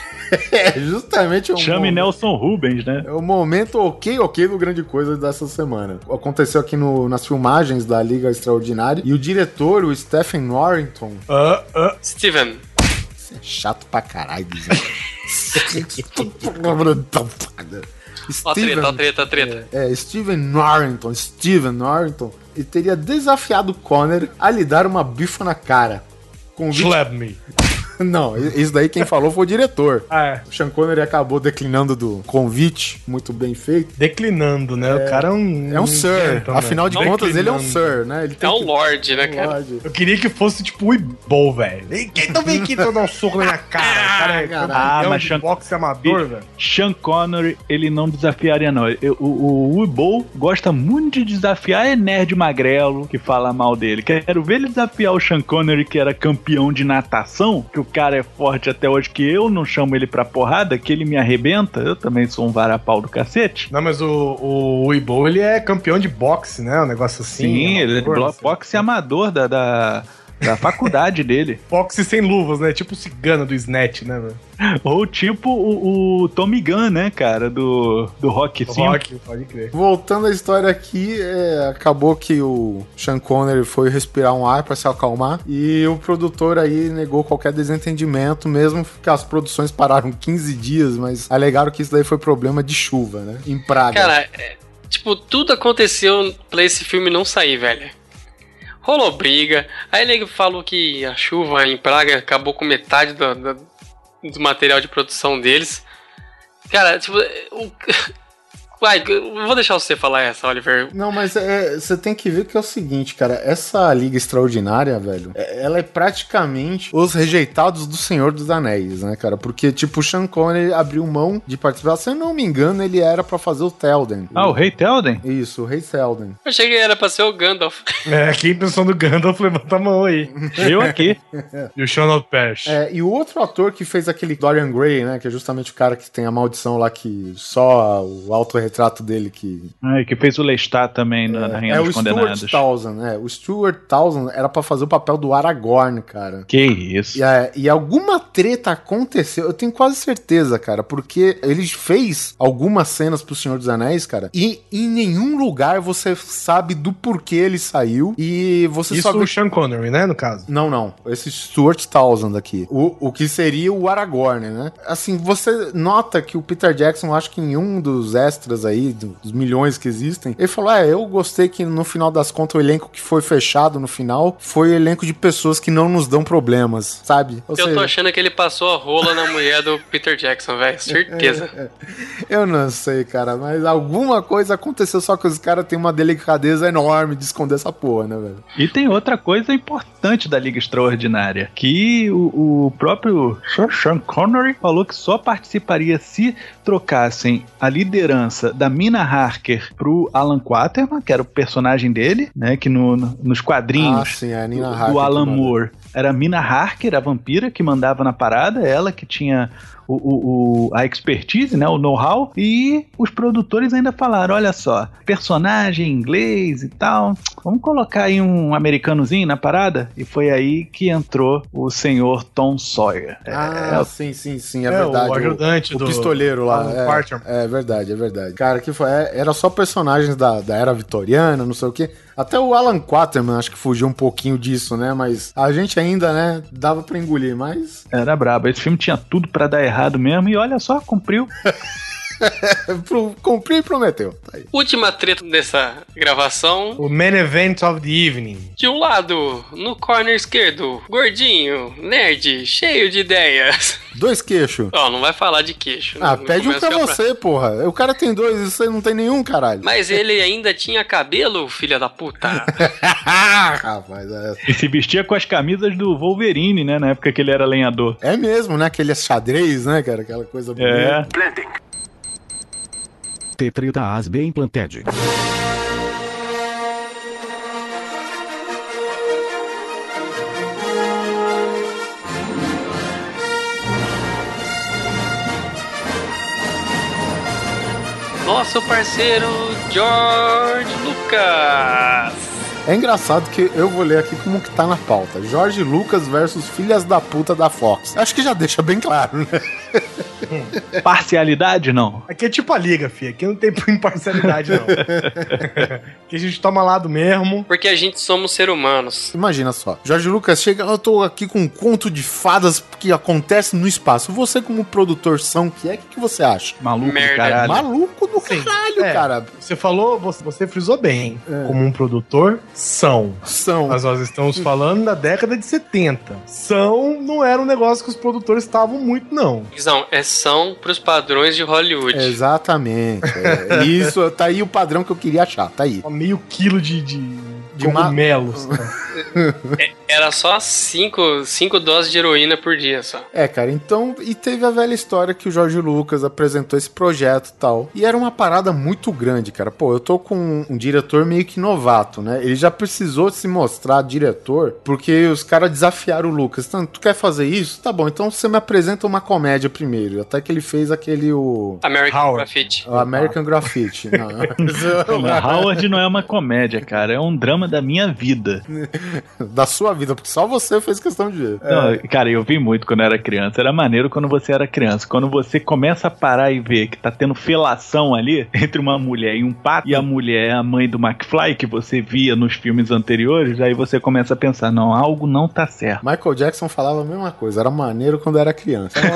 É, justamente o Chame momento- Nelson Rubens, né? É o momento ok, ok do grande coisa dessa semana. Aconteceu aqui no- nas filmagens da Liga Extraordinária e o diretor, o Stephen Norrington, Ah, ah. Steven, é chato pra caralho, ó a treta, ó a treta, ó a treta. É, Steven Norrington, Steven Norrington, ele teria desafiado Conner a lhe dar uma bifa na cara. Convite... Slap me. Não, isso daí quem falou foi o diretor. Ah, é. O Sean Connery acabou declinando do convite, muito bem feito. Declinando, né? O cara é um. É um Sir, gentleman. afinal de contas ele é um Declinando. Sir, né? Ele É um que- Lorde, né, cara? Lorde. Eu queria que fosse tipo o Ibol, velho. Tá vem aqui pra eu dar um soco na minha cara? O cara é caralho. Ah, mas de Sean- boxe amador, velho. Sean Connery, ele não desafiaria, não. Eu- o, o Weeble gosta muito de desafiar é nerd magrelo que fala mal dele. Quero ver ele desafiar o Sean Connery, que era campeão de natação, que o cara é forte até hoje, que eu não chamo ele pra porrada, que ele me arrebenta. Eu também sou um varapau do cacete. Não, mas o, o Ibol, ele é campeão de boxe, né? Um negócio assim. Sim, ele é amador, blo- não sei. boxe amador da, da, da faculdade dele. Boxe sem luvas, né? Tipo o cigano do Snatch, né, velho? Ou tipo o, o Tommy Gunn, né, cara, do, do Rock 5. Rock, pode crer. Voltando à história aqui, é, acabou que o Sean Connery foi respirar um ar pra se acalmar e o produtor aí negou qualquer desentendimento, mesmo que as produções pararam 15 dias, mas alegaram que isso daí foi problema de chuva, né? Em Praga. Cara, é, tipo, tudo aconteceu pra esse filme não sair, velho. Rolou briga, aí ele falou que a chuva em Praga acabou com metade do, do- do material de produção deles. Cara, tipo, o- Vai, eu vou deixar você falar essa, Oliver. Não, mas é, você tem que ver que é o seguinte, cara. Essa Liga Extraordinária, velho, é- ela é praticamente os rejeitados do Senhor dos Anéis, né, cara? Porque, tipo, o Sean Connery abriu mão de participar. Se eu não me engano, ele era pra fazer o Telden. Ah, o Rei Telden? Isso, o Rei Telden. Eu achei que era pra ser o Gandalf. É, quem pensou no Gandalf, levanta a mão aí. Eu aqui. E o Sean Pesh. É, e o outro ator que fez aquele Dorian Gray, né? Que é justamente o cara que tem a maldição lá que só o autorretrato dele que. Ai, que fez o Lestat também na, na Rainha é o dos Stuart Condenados. Townsend, né? O Stuart Townsend era pra fazer o papel do Aragorn, cara. Que isso. E, é, e alguma treta aconteceu, eu tenho quase certeza, cara, porque ele fez algumas cenas pro Senhor dos Anéis, cara, e em nenhum lugar você sabe do porquê ele saiu e você Isso só vê o Sean Connery, né, no caso. não, não. Esse Stuart Townsend aqui. O, o que seria o Aragorn, né? Assim, você nota que o Peter Jackson, acho que em um dos extras aí, dos milhões que existem, ele falou: É, eu gostei que no final das contas o elenco que foi fechado no final foi o elenco de pessoas que não nos dão problemas, sabe? Ou Eu tô seja, achando que ele passou a rola na mulher do Peter Jackson, velho. Certeza. eu não sei, cara, mas alguma coisa aconteceu, só que os caras têm uma delicadeza enorme de esconder essa porra, né, velho? E tem outra coisa importante da Liga Extraordinária, que o, o próprio Sean Connery falou que só participaria se trocassem a liderança da Mina Harker pro Alan Quaterman, que era o personagem dele, né, que no- no- nos Ah, quadrinhos sim, é a do. Alan. Moore era a Mina Harker, a vampira, que mandava na parada, ela que tinha o, o- o- a expertise, né, o know-how, e os produtores ainda falaram, olha só, personagem inglês e tal, vamos colocar aí um americanozinho na parada, e foi aí que entrou o senhor Tom Sawyer. É, Ah, é, sim, sim, sim, é, É, verdade. o ajudante o, do- o pistoleiro lá. Alan É, é verdade, é verdade. Cara, que foi, é, era só personagens da, da era vitoriana, não sei o quê. Até o Alan Quaterman acho que fugiu um pouquinho disso, né? Mas a gente ainda, né, dava pra engolir, mas era brabo. Esse filme tinha tudo pra dar errado mesmo, e olha só, cumpriu. pro, cumpriu e prometeu. Tá aí. Última treta dessa gravação. O main event of the evening. De um lado, no corner esquerdo, gordinho, nerd, cheio de ideias. Dois queixos. Ó, não vai falar de queixo. Ah, não pede um pra você, porra. O cara tem dois e você não tem nenhum, caralho. Mas ele ainda tinha cabelo, filha da puta. Rapaz, é, E se vestia com as camisas do Wolverine, né, na época que ele era lenhador. é mesmo, né? Aquele xadrez, né, cara? Aquela coisa É. T30 as bem planted. Nosso parceiro George Lucas. É engraçado que eu vou ler aqui como que tá na pauta. Jorge Lucas versus Filhas da Puta da Fox. Acho que já deixa bem claro, né? Parcialidade, não. Aqui é tipo a liga, filha. Aqui não tem imparcialidade, não. Aqui a gente toma lado mesmo. Porque a gente somos seres humanos. Imagina só. Jorge Lucas chega, eu tô aqui com um conto de fadas que acontece no espaço. Você, como produtor são que é, o que, que você acha? Maluco Merda. do caralho. Maluco do Sim. caralho, É. cara. Você falou, você, você frisou bem. É. Como um produtor, são. São. Mas nós estamos falando da década de 70. São não era um negócio que os produtores estavam muito, não. Guizão, é são pros padrões de Hollywood. Exatamente. É. Isso, tá aí o padrão que eu queria achar. Tá aí. Meio quilo de, de, De cogumelos. Era só 5 cinco doses de heroína por dia só. É, cara, então. E teve a velha história que o Jorge Lucas apresentou esse projeto e tal. E era uma parada muito grande, cara. Pô, eu tô com um, um diretor meio que novato, né? Ele já precisou se mostrar diretor porque os caras desafiaram o Lucas. Então, tu quer fazer isso? Tá bom, então você me apresenta uma comédia primeiro. Até que ele fez aquele. O, American Howard. Graffiti. o American Graffiti. Não, Não, Howard não é uma comédia, cara. É um drama da minha vida. da sua vida, porque só você fez questão de ver. Não, cara, eu vi muito quando eu era criança. Era maneiro quando você era criança. Quando você começa a parar e ver que tá tendo felação ali entre uma mulher e um pato, e a mulher é a mãe do McFly, que você via nos filmes anteriores, aí você começa a pensar: não, algo não tá certo. Michael Jackson falava a mesma coisa, era maneiro quando era criança.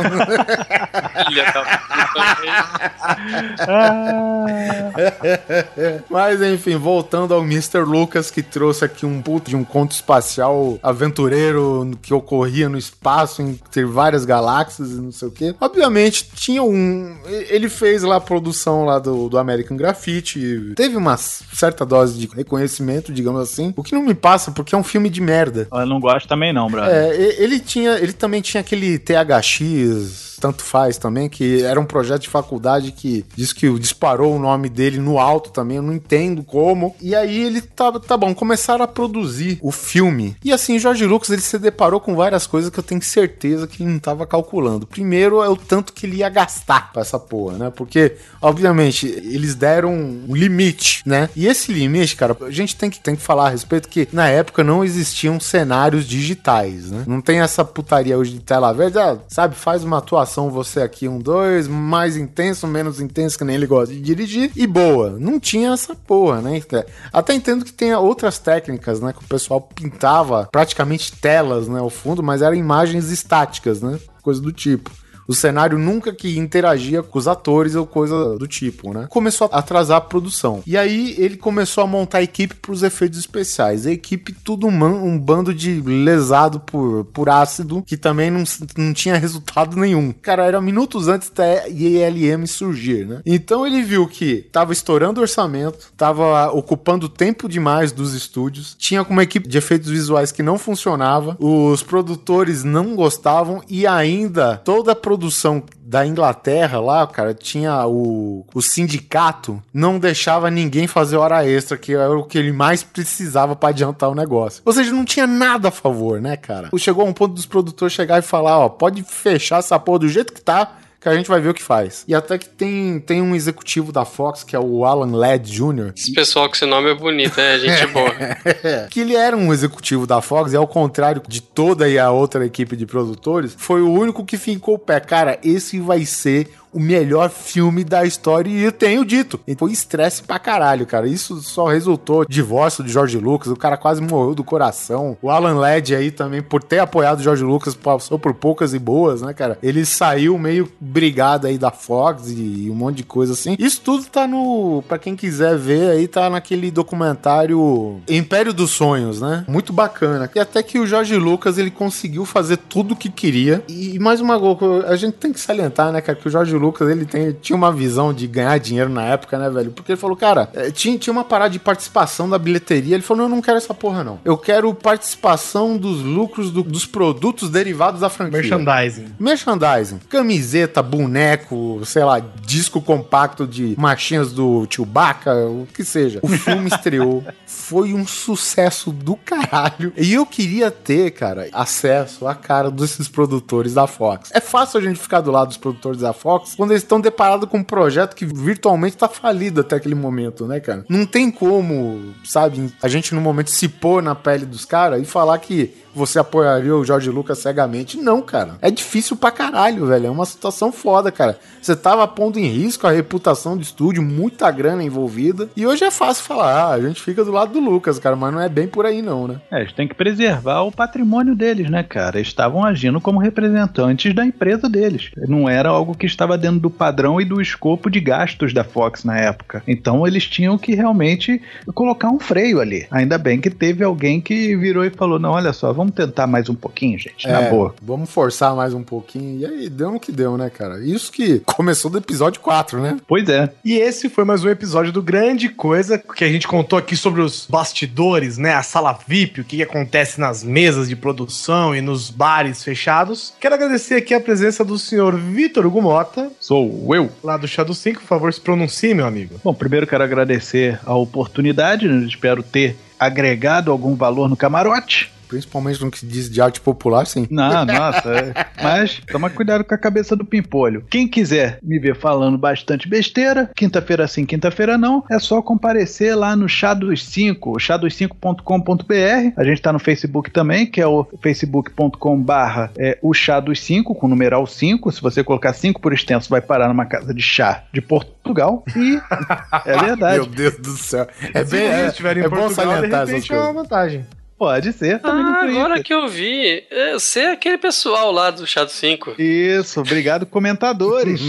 Mas enfim, voltando ao Mr. Lucas, que trouxe aqui um puto de um conto espacial aventureiro que ocorria no espaço, entre várias galáxias e não sei o quê. Obviamente, tinha um. Ele fez lá a produção lá do, do American Graffiti. Teve uma certa dose de reconhecimento, digamos assim. O que não me passa, porque é um filme de merda. Eu não gosto também não, brother. É, ele tinha. Ele também tinha aquele THX, tanto faz também, que era um projeto de faculdade que diz que disparou o nome dele no alto também, eu não entendo como. E aí ele tá, tá bom, começaram a produzir o filme. E assim, Jorge Lucas ele se deparou com várias coisas que eu tenho certeza que ele não tava calculando. Primeiro é o tanto que ele ia gastar pra essa porra, né? Porque, obviamente, eles deram um limite, né? E esse limite, cara, a gente tem que, tem que falar a respeito que na época não existiam cenários digitais, né? Não tem essa putaria hoje de tela verde, ah, sabe? Faz uma atuação você aqui, um, dois, mais intenso, menos intenso, que nem ele gosta de dirigir, e boa. Não tinha essa porra, né? Até entendo que tenha outras técnicas, né? Que o pessoal pintava praticamente telas, né? Ao fundo, mas eram imagens estáticas, né? Coisa do tipo. O cenário nunca que interagia com os atores ou coisa do tipo, né? Começou a atrasar a produção. E aí ele começou a montar a equipe para os efeitos especiais. A equipe tudo um, um bando de lesado por, por ácido que também não, não tinha resultado nenhum. Cara, era minutos antes da ILM surgir, né? Então ele viu que tava estourando o orçamento, tava ocupando tempo demais dos estúdios, tinha uma equipe de efeitos visuais que não funcionava, os produtores não gostavam e ainda toda a produção da Inglaterra lá, cara, tinha o, o sindicato, não deixava ninguém fazer hora extra, que era o que ele mais precisava pra adiantar o negócio. Ou seja, não tinha nada a favor, né, cara? Chegou a um ponto dos produtores chegar e falar, ó, pode fechar essa porra do jeito que tá, que a gente vai ver o que faz. E até que tem, tem um executivo da Fox, que é o Alan Ladd Jr., Esse pessoal com esse nome é bonito, é gente boa. que ele era um executivo da Fox e ao contrário de toda a outra equipe de produtores, foi o único que fincou o pé. Cara, esse vai ser o melhor filme da história e eu tenho dito. E foi estresse pra caralho, cara. Isso só resultou divórcio de George Lucas, o cara quase morreu do coração. O Alan Ladd aí também, por ter apoiado o George Lucas, passou por poucas e boas, né, cara? Ele saiu meio brigado aí da Fox e um monte de coisa assim. Isso tudo tá no, Pra quem quiser ver aí, tá naquele documentário Império dos Sonhos, né? Muito bacana. E até que o George Lucas, ele conseguiu fazer tudo o que queria. E mais uma coisa, a gente tem que salientar, né, cara, que o George Lucas, ele tem, tinha uma visão de ganhar dinheiro na época, né, velho? Porque ele falou, cara, eh, tinha, tinha uma parada de participação da bilheteria. Ele falou, não, eu não quero essa porra, não. Eu quero participação dos lucros do- dos produtos derivados da franquia. Merchandising. Merchandising. Camiseta, boneco, sei lá, disco compacto de marchinhas do Chewbacca, o que seja. O filme estreou. Foi um sucesso do caralho. E eu queria ter, cara, acesso à cara desses produtores da Fox. É fácil a gente ficar do lado dos produtores da Fox quando eles estão deparados com um projeto que virtualmente tá falido até aquele momento, né, cara? Não tem como, sabe, a gente no momento se pôr na pele dos caras e falar que você apoiaria o Jorge Lucas cegamente. Não, cara. É difícil pra caralho, velho. É uma situação foda, cara. Você tava pondo em risco a reputação do estúdio, muita grana envolvida. E hoje é fácil falar, ah, a gente fica do lado do Lucas, cara, mas não é bem por aí, não, né? É, eles têm que preservar o patrimônio deles, né, cara? Eles estavam agindo como representantes da empresa deles. Não era algo que estava dentro do padrão e do escopo de gastos da Fox na época. Então eles tinham que realmente colocar um freio ali. Ainda bem que teve alguém que virou e falou: não, olha só, vamos tentar mais um pouquinho, gente. Na É, boa. Vamos forçar mais um pouquinho. E aí, deu no que deu, né, cara? Isso que começou do episódio 4, né? Pois é. E esse foi mais um episódio do Grande Coisa, que a gente contou aqui sobre os bastidores, né? A sala VIP, o que, que acontece nas mesas de produção e nos bares fechados. Quero agradecer aqui a presença do senhor Vitor Hugo Mota, Sou eu. lá do Shadow 5. Por favor, se pronuncie, meu amigo. Bom, primeiro quero agradecer a oportunidade, né? espero ter agregado algum valor no camarote. Principalmente no que se diz de arte popular, sim. Não, nossa. é. Mas toma cuidado com a cabeça do pimpolho. Quem quiser me ver falando bastante besteira, quinta-feira sim, quinta-feira não, é só comparecer lá no Chá dos 5, chá25.com.br. A gente tá no Facebook também, que é o facebook.com barra é, o Chá dos 5, com o numeral 5. Se você colocar 5 por extenso, vai parar numa casa de chá de Portugal. E é verdade. Meu Deus do céu. É Se bem. É, estiverem é em bom Portugal, de salientar essas repente é uma coisas. vantagem. Pode ser também Ah, agora que eu vi, é, você é aquele pessoal lá do Shadow 5. Isso, obrigado, comentadores.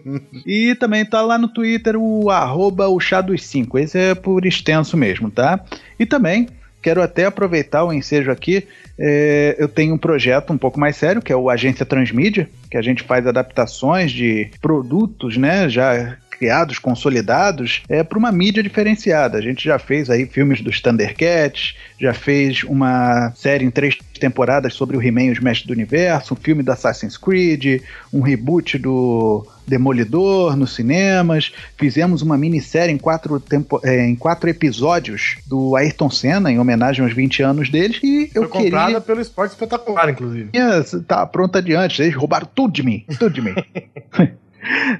e também tá lá no Twitter o arroba o chá dos 5. Esse é por extenso mesmo, tá? E também quero até aproveitar o ensejo aqui. é, eu tenho um projeto um pouco mais sério, que é o Agência Transmídia, que a gente faz adaptações de produtos, né? Já criados, consolidados, é para uma mídia diferenciada. A gente já fez aí filmes dos Thundercats, já fez uma série em três temporadas sobre o He-Man e os Mestres do Universo, um filme do Assassin's Creed, um reboot do Demolidor nos cinemas, fizemos uma minissérie em quatro, tempo, é, em quatro episódios do Ayrton Senna, em homenagem aos 20 anos deles, e eu Foi queria... comprada pelo Esporte Espetacular, inclusive. Yes, tá pronta adiante. Eles roubaram tudo de mim. Tudo de mim.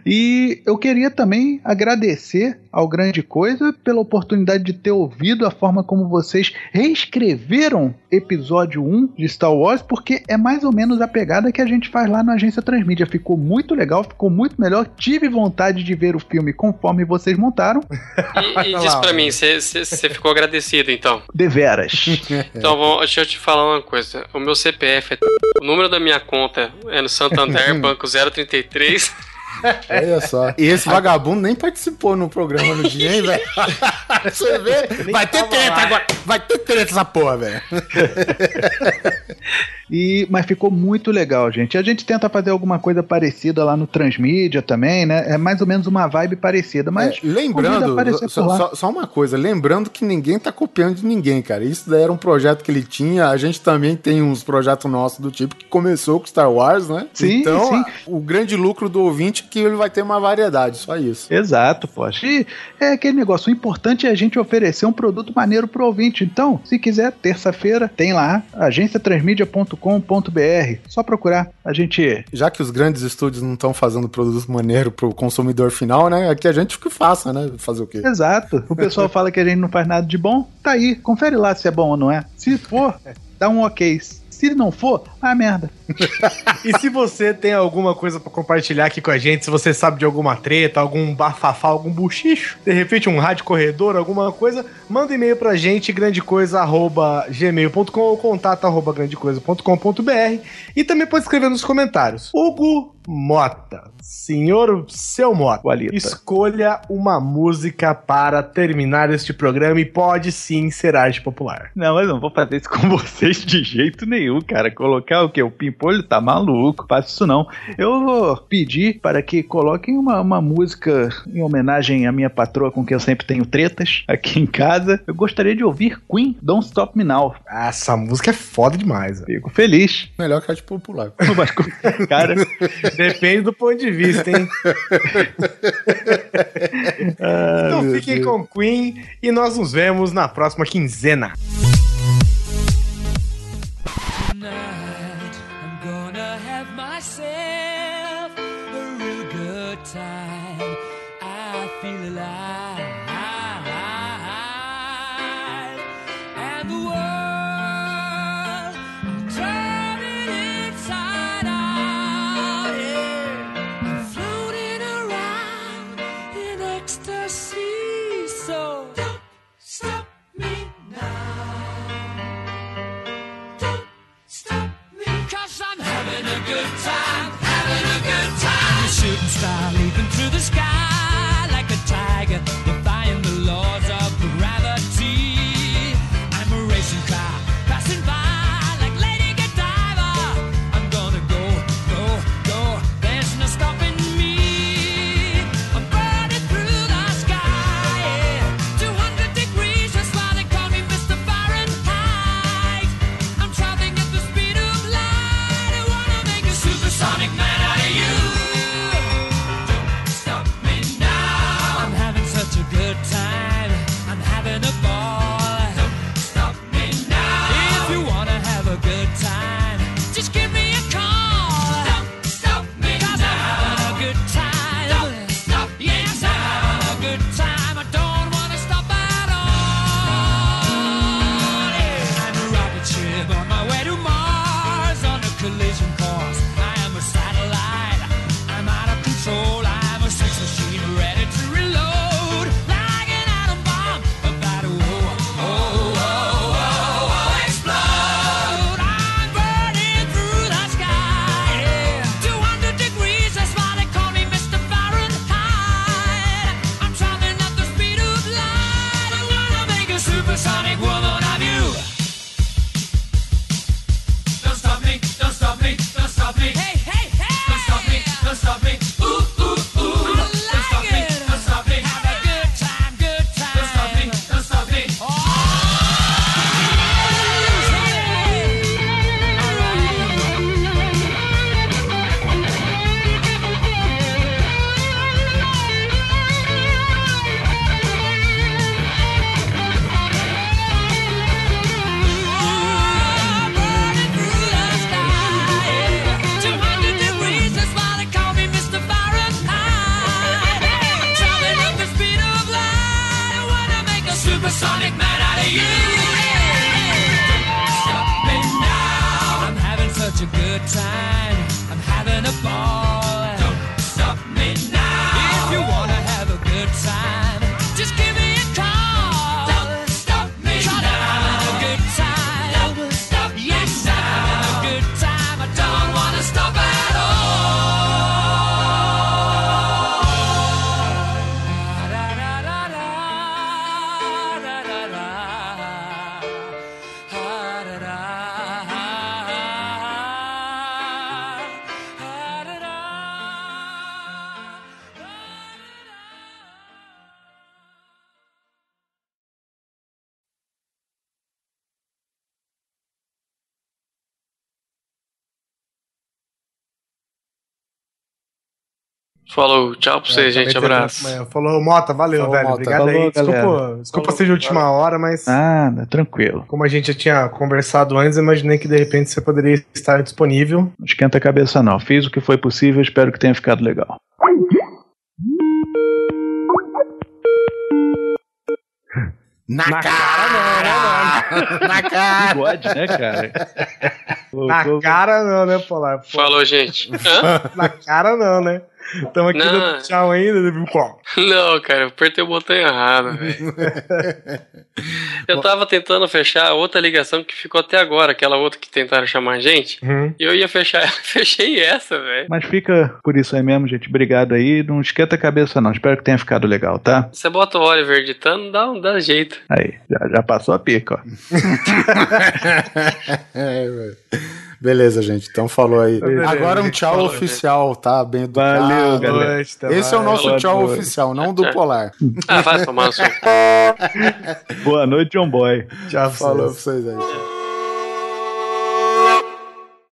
E eu queria também agradecer ao Grande Coisa pela oportunidade de ter ouvido a forma como vocês reescreveram episódio 1 de Star Wars, porque é mais ou menos a pegada que a gente faz lá na agência Transmídia. Ficou muito legal, ficou muito melhor. Tive vontade de ver o filme conforme vocês montaram. E, e diz pra mim, você ficou agradecido então? Deveras. Então, vamos, deixa eu te falar uma coisa. O meu CPF é. O número da minha conta é no Santander, banco 033. Olha só. E esse vagabundo nem participou no programa no dia, hein, velho? Você vê? Vai ter treta agora. Vai ter treta essa porra, velho. E, mas ficou muito legal, gente. A gente tenta fazer alguma coisa parecida lá no Transmídia também, né? É mais ou menos uma vibe parecida, mas É, lembrando, só, só- só uma coisa, lembrando que ninguém tá copiando de ninguém, cara. Isso daí era um projeto que ele tinha. A gente também tem uns projetos nossos do tipo que começou com Star Wars, né? Sim, então, sim. o grande lucro do ouvinte é que ele vai ter uma variedade, só isso. Exato, poxa. E é aquele negócio, o importante é a gente oferecer um produto maneiro pro ouvinte. Então, se quiser, terça-feira, tem lá, agenciatransmedia.com.br. Só procurar. A gente. Já que os grandes estúdios não estão fazendo produto maneiro pro consumidor final, né? Aqui a gente que faça, né? Fazer o quê? Exato. O pessoal fala que a gente não faz nada de bom. Tá aí, confere lá se é bom ou não é. Se for, dá um ok. Se não for, ah, merda. E se você tem alguma coisa pra compartilhar aqui com a gente, se você sabe de alguma treta, algum bafafá, algum buchicho, de repente um rádio corredor, alguma coisa, manda e-mail pra gente, grandecoisa.gmail.com ou contato arroba grandecoisa.com.br e também pode escrever nos comentários. Hugo Mota, senhor seu Mota, Walita. escolha uma música para terminar este programa e pode sim ser arte popular. Não, mas não vou fazer isso com vocês de jeito nenhum, cara. Colocar o que? O pimpolho tá maluco. Faço isso não. Eu vou pedir para que coloquem uma, uma música em homenagem à minha patroa com quem eu sempre tenho tretas aqui em casa. Eu gostaria de ouvir Queen Don't Stop Me Now. Ah, Essa música é foda demais. Fico feliz. Melhor que arte popular. Mas, cara, Depende do ponto de vista, hein? então fiquem com Queen e nós nos vemos na próxima quinzena. Tonight, good time, having a good time. Shooting star Falou, tchau pra vocês, É, gente. também teve Abraço. amanhã. Falou, Mota, valeu, Falou, velho. Mota. Obrigado Falou, aí. Desculpa, galera. desculpa ser de última hora, mas. Nada, tranquilo. Como a gente já tinha conversado antes, eu imaginei que de repente você poderia estar disponível. Não esquenta a cabeça, não. Fiz o que foi possível, espero que tenha ficado legal. Na, Na cara! Na cara! Bigode, né, cara? Na cara não, né, Polar? Pô, Falou, gente. Na cara não, né? Estamos aqui Não. dando tchau ainda, viu? Qual? Não, cara, eu apertei o botão errado, velho. Eu tava tentando fechar outra ligação que ficou até agora, aquela outra que tentaram chamar a gente. Uhum. E eu ia fechar ela, fechei essa, velho. Mas fica por isso aí mesmo, gente. Obrigado aí. Não esquenta a cabeça, não. Espero que tenha ficado legal, tá? Você bota o Oliver editando, dá, um- dá jeito. Aí, já, já passou a pica, ó. É, velho. Beleza, gente. Então falou aí. Beleza. Agora um tchau Falou, oficial, tá? Bem educado. Valeu, galera. Esse é o nosso Boa tchau noite. oficial, não do Polar. Ah, vai tomar. Boa noite, John Boy. Tchau, Falou pra vocês. vocês aí.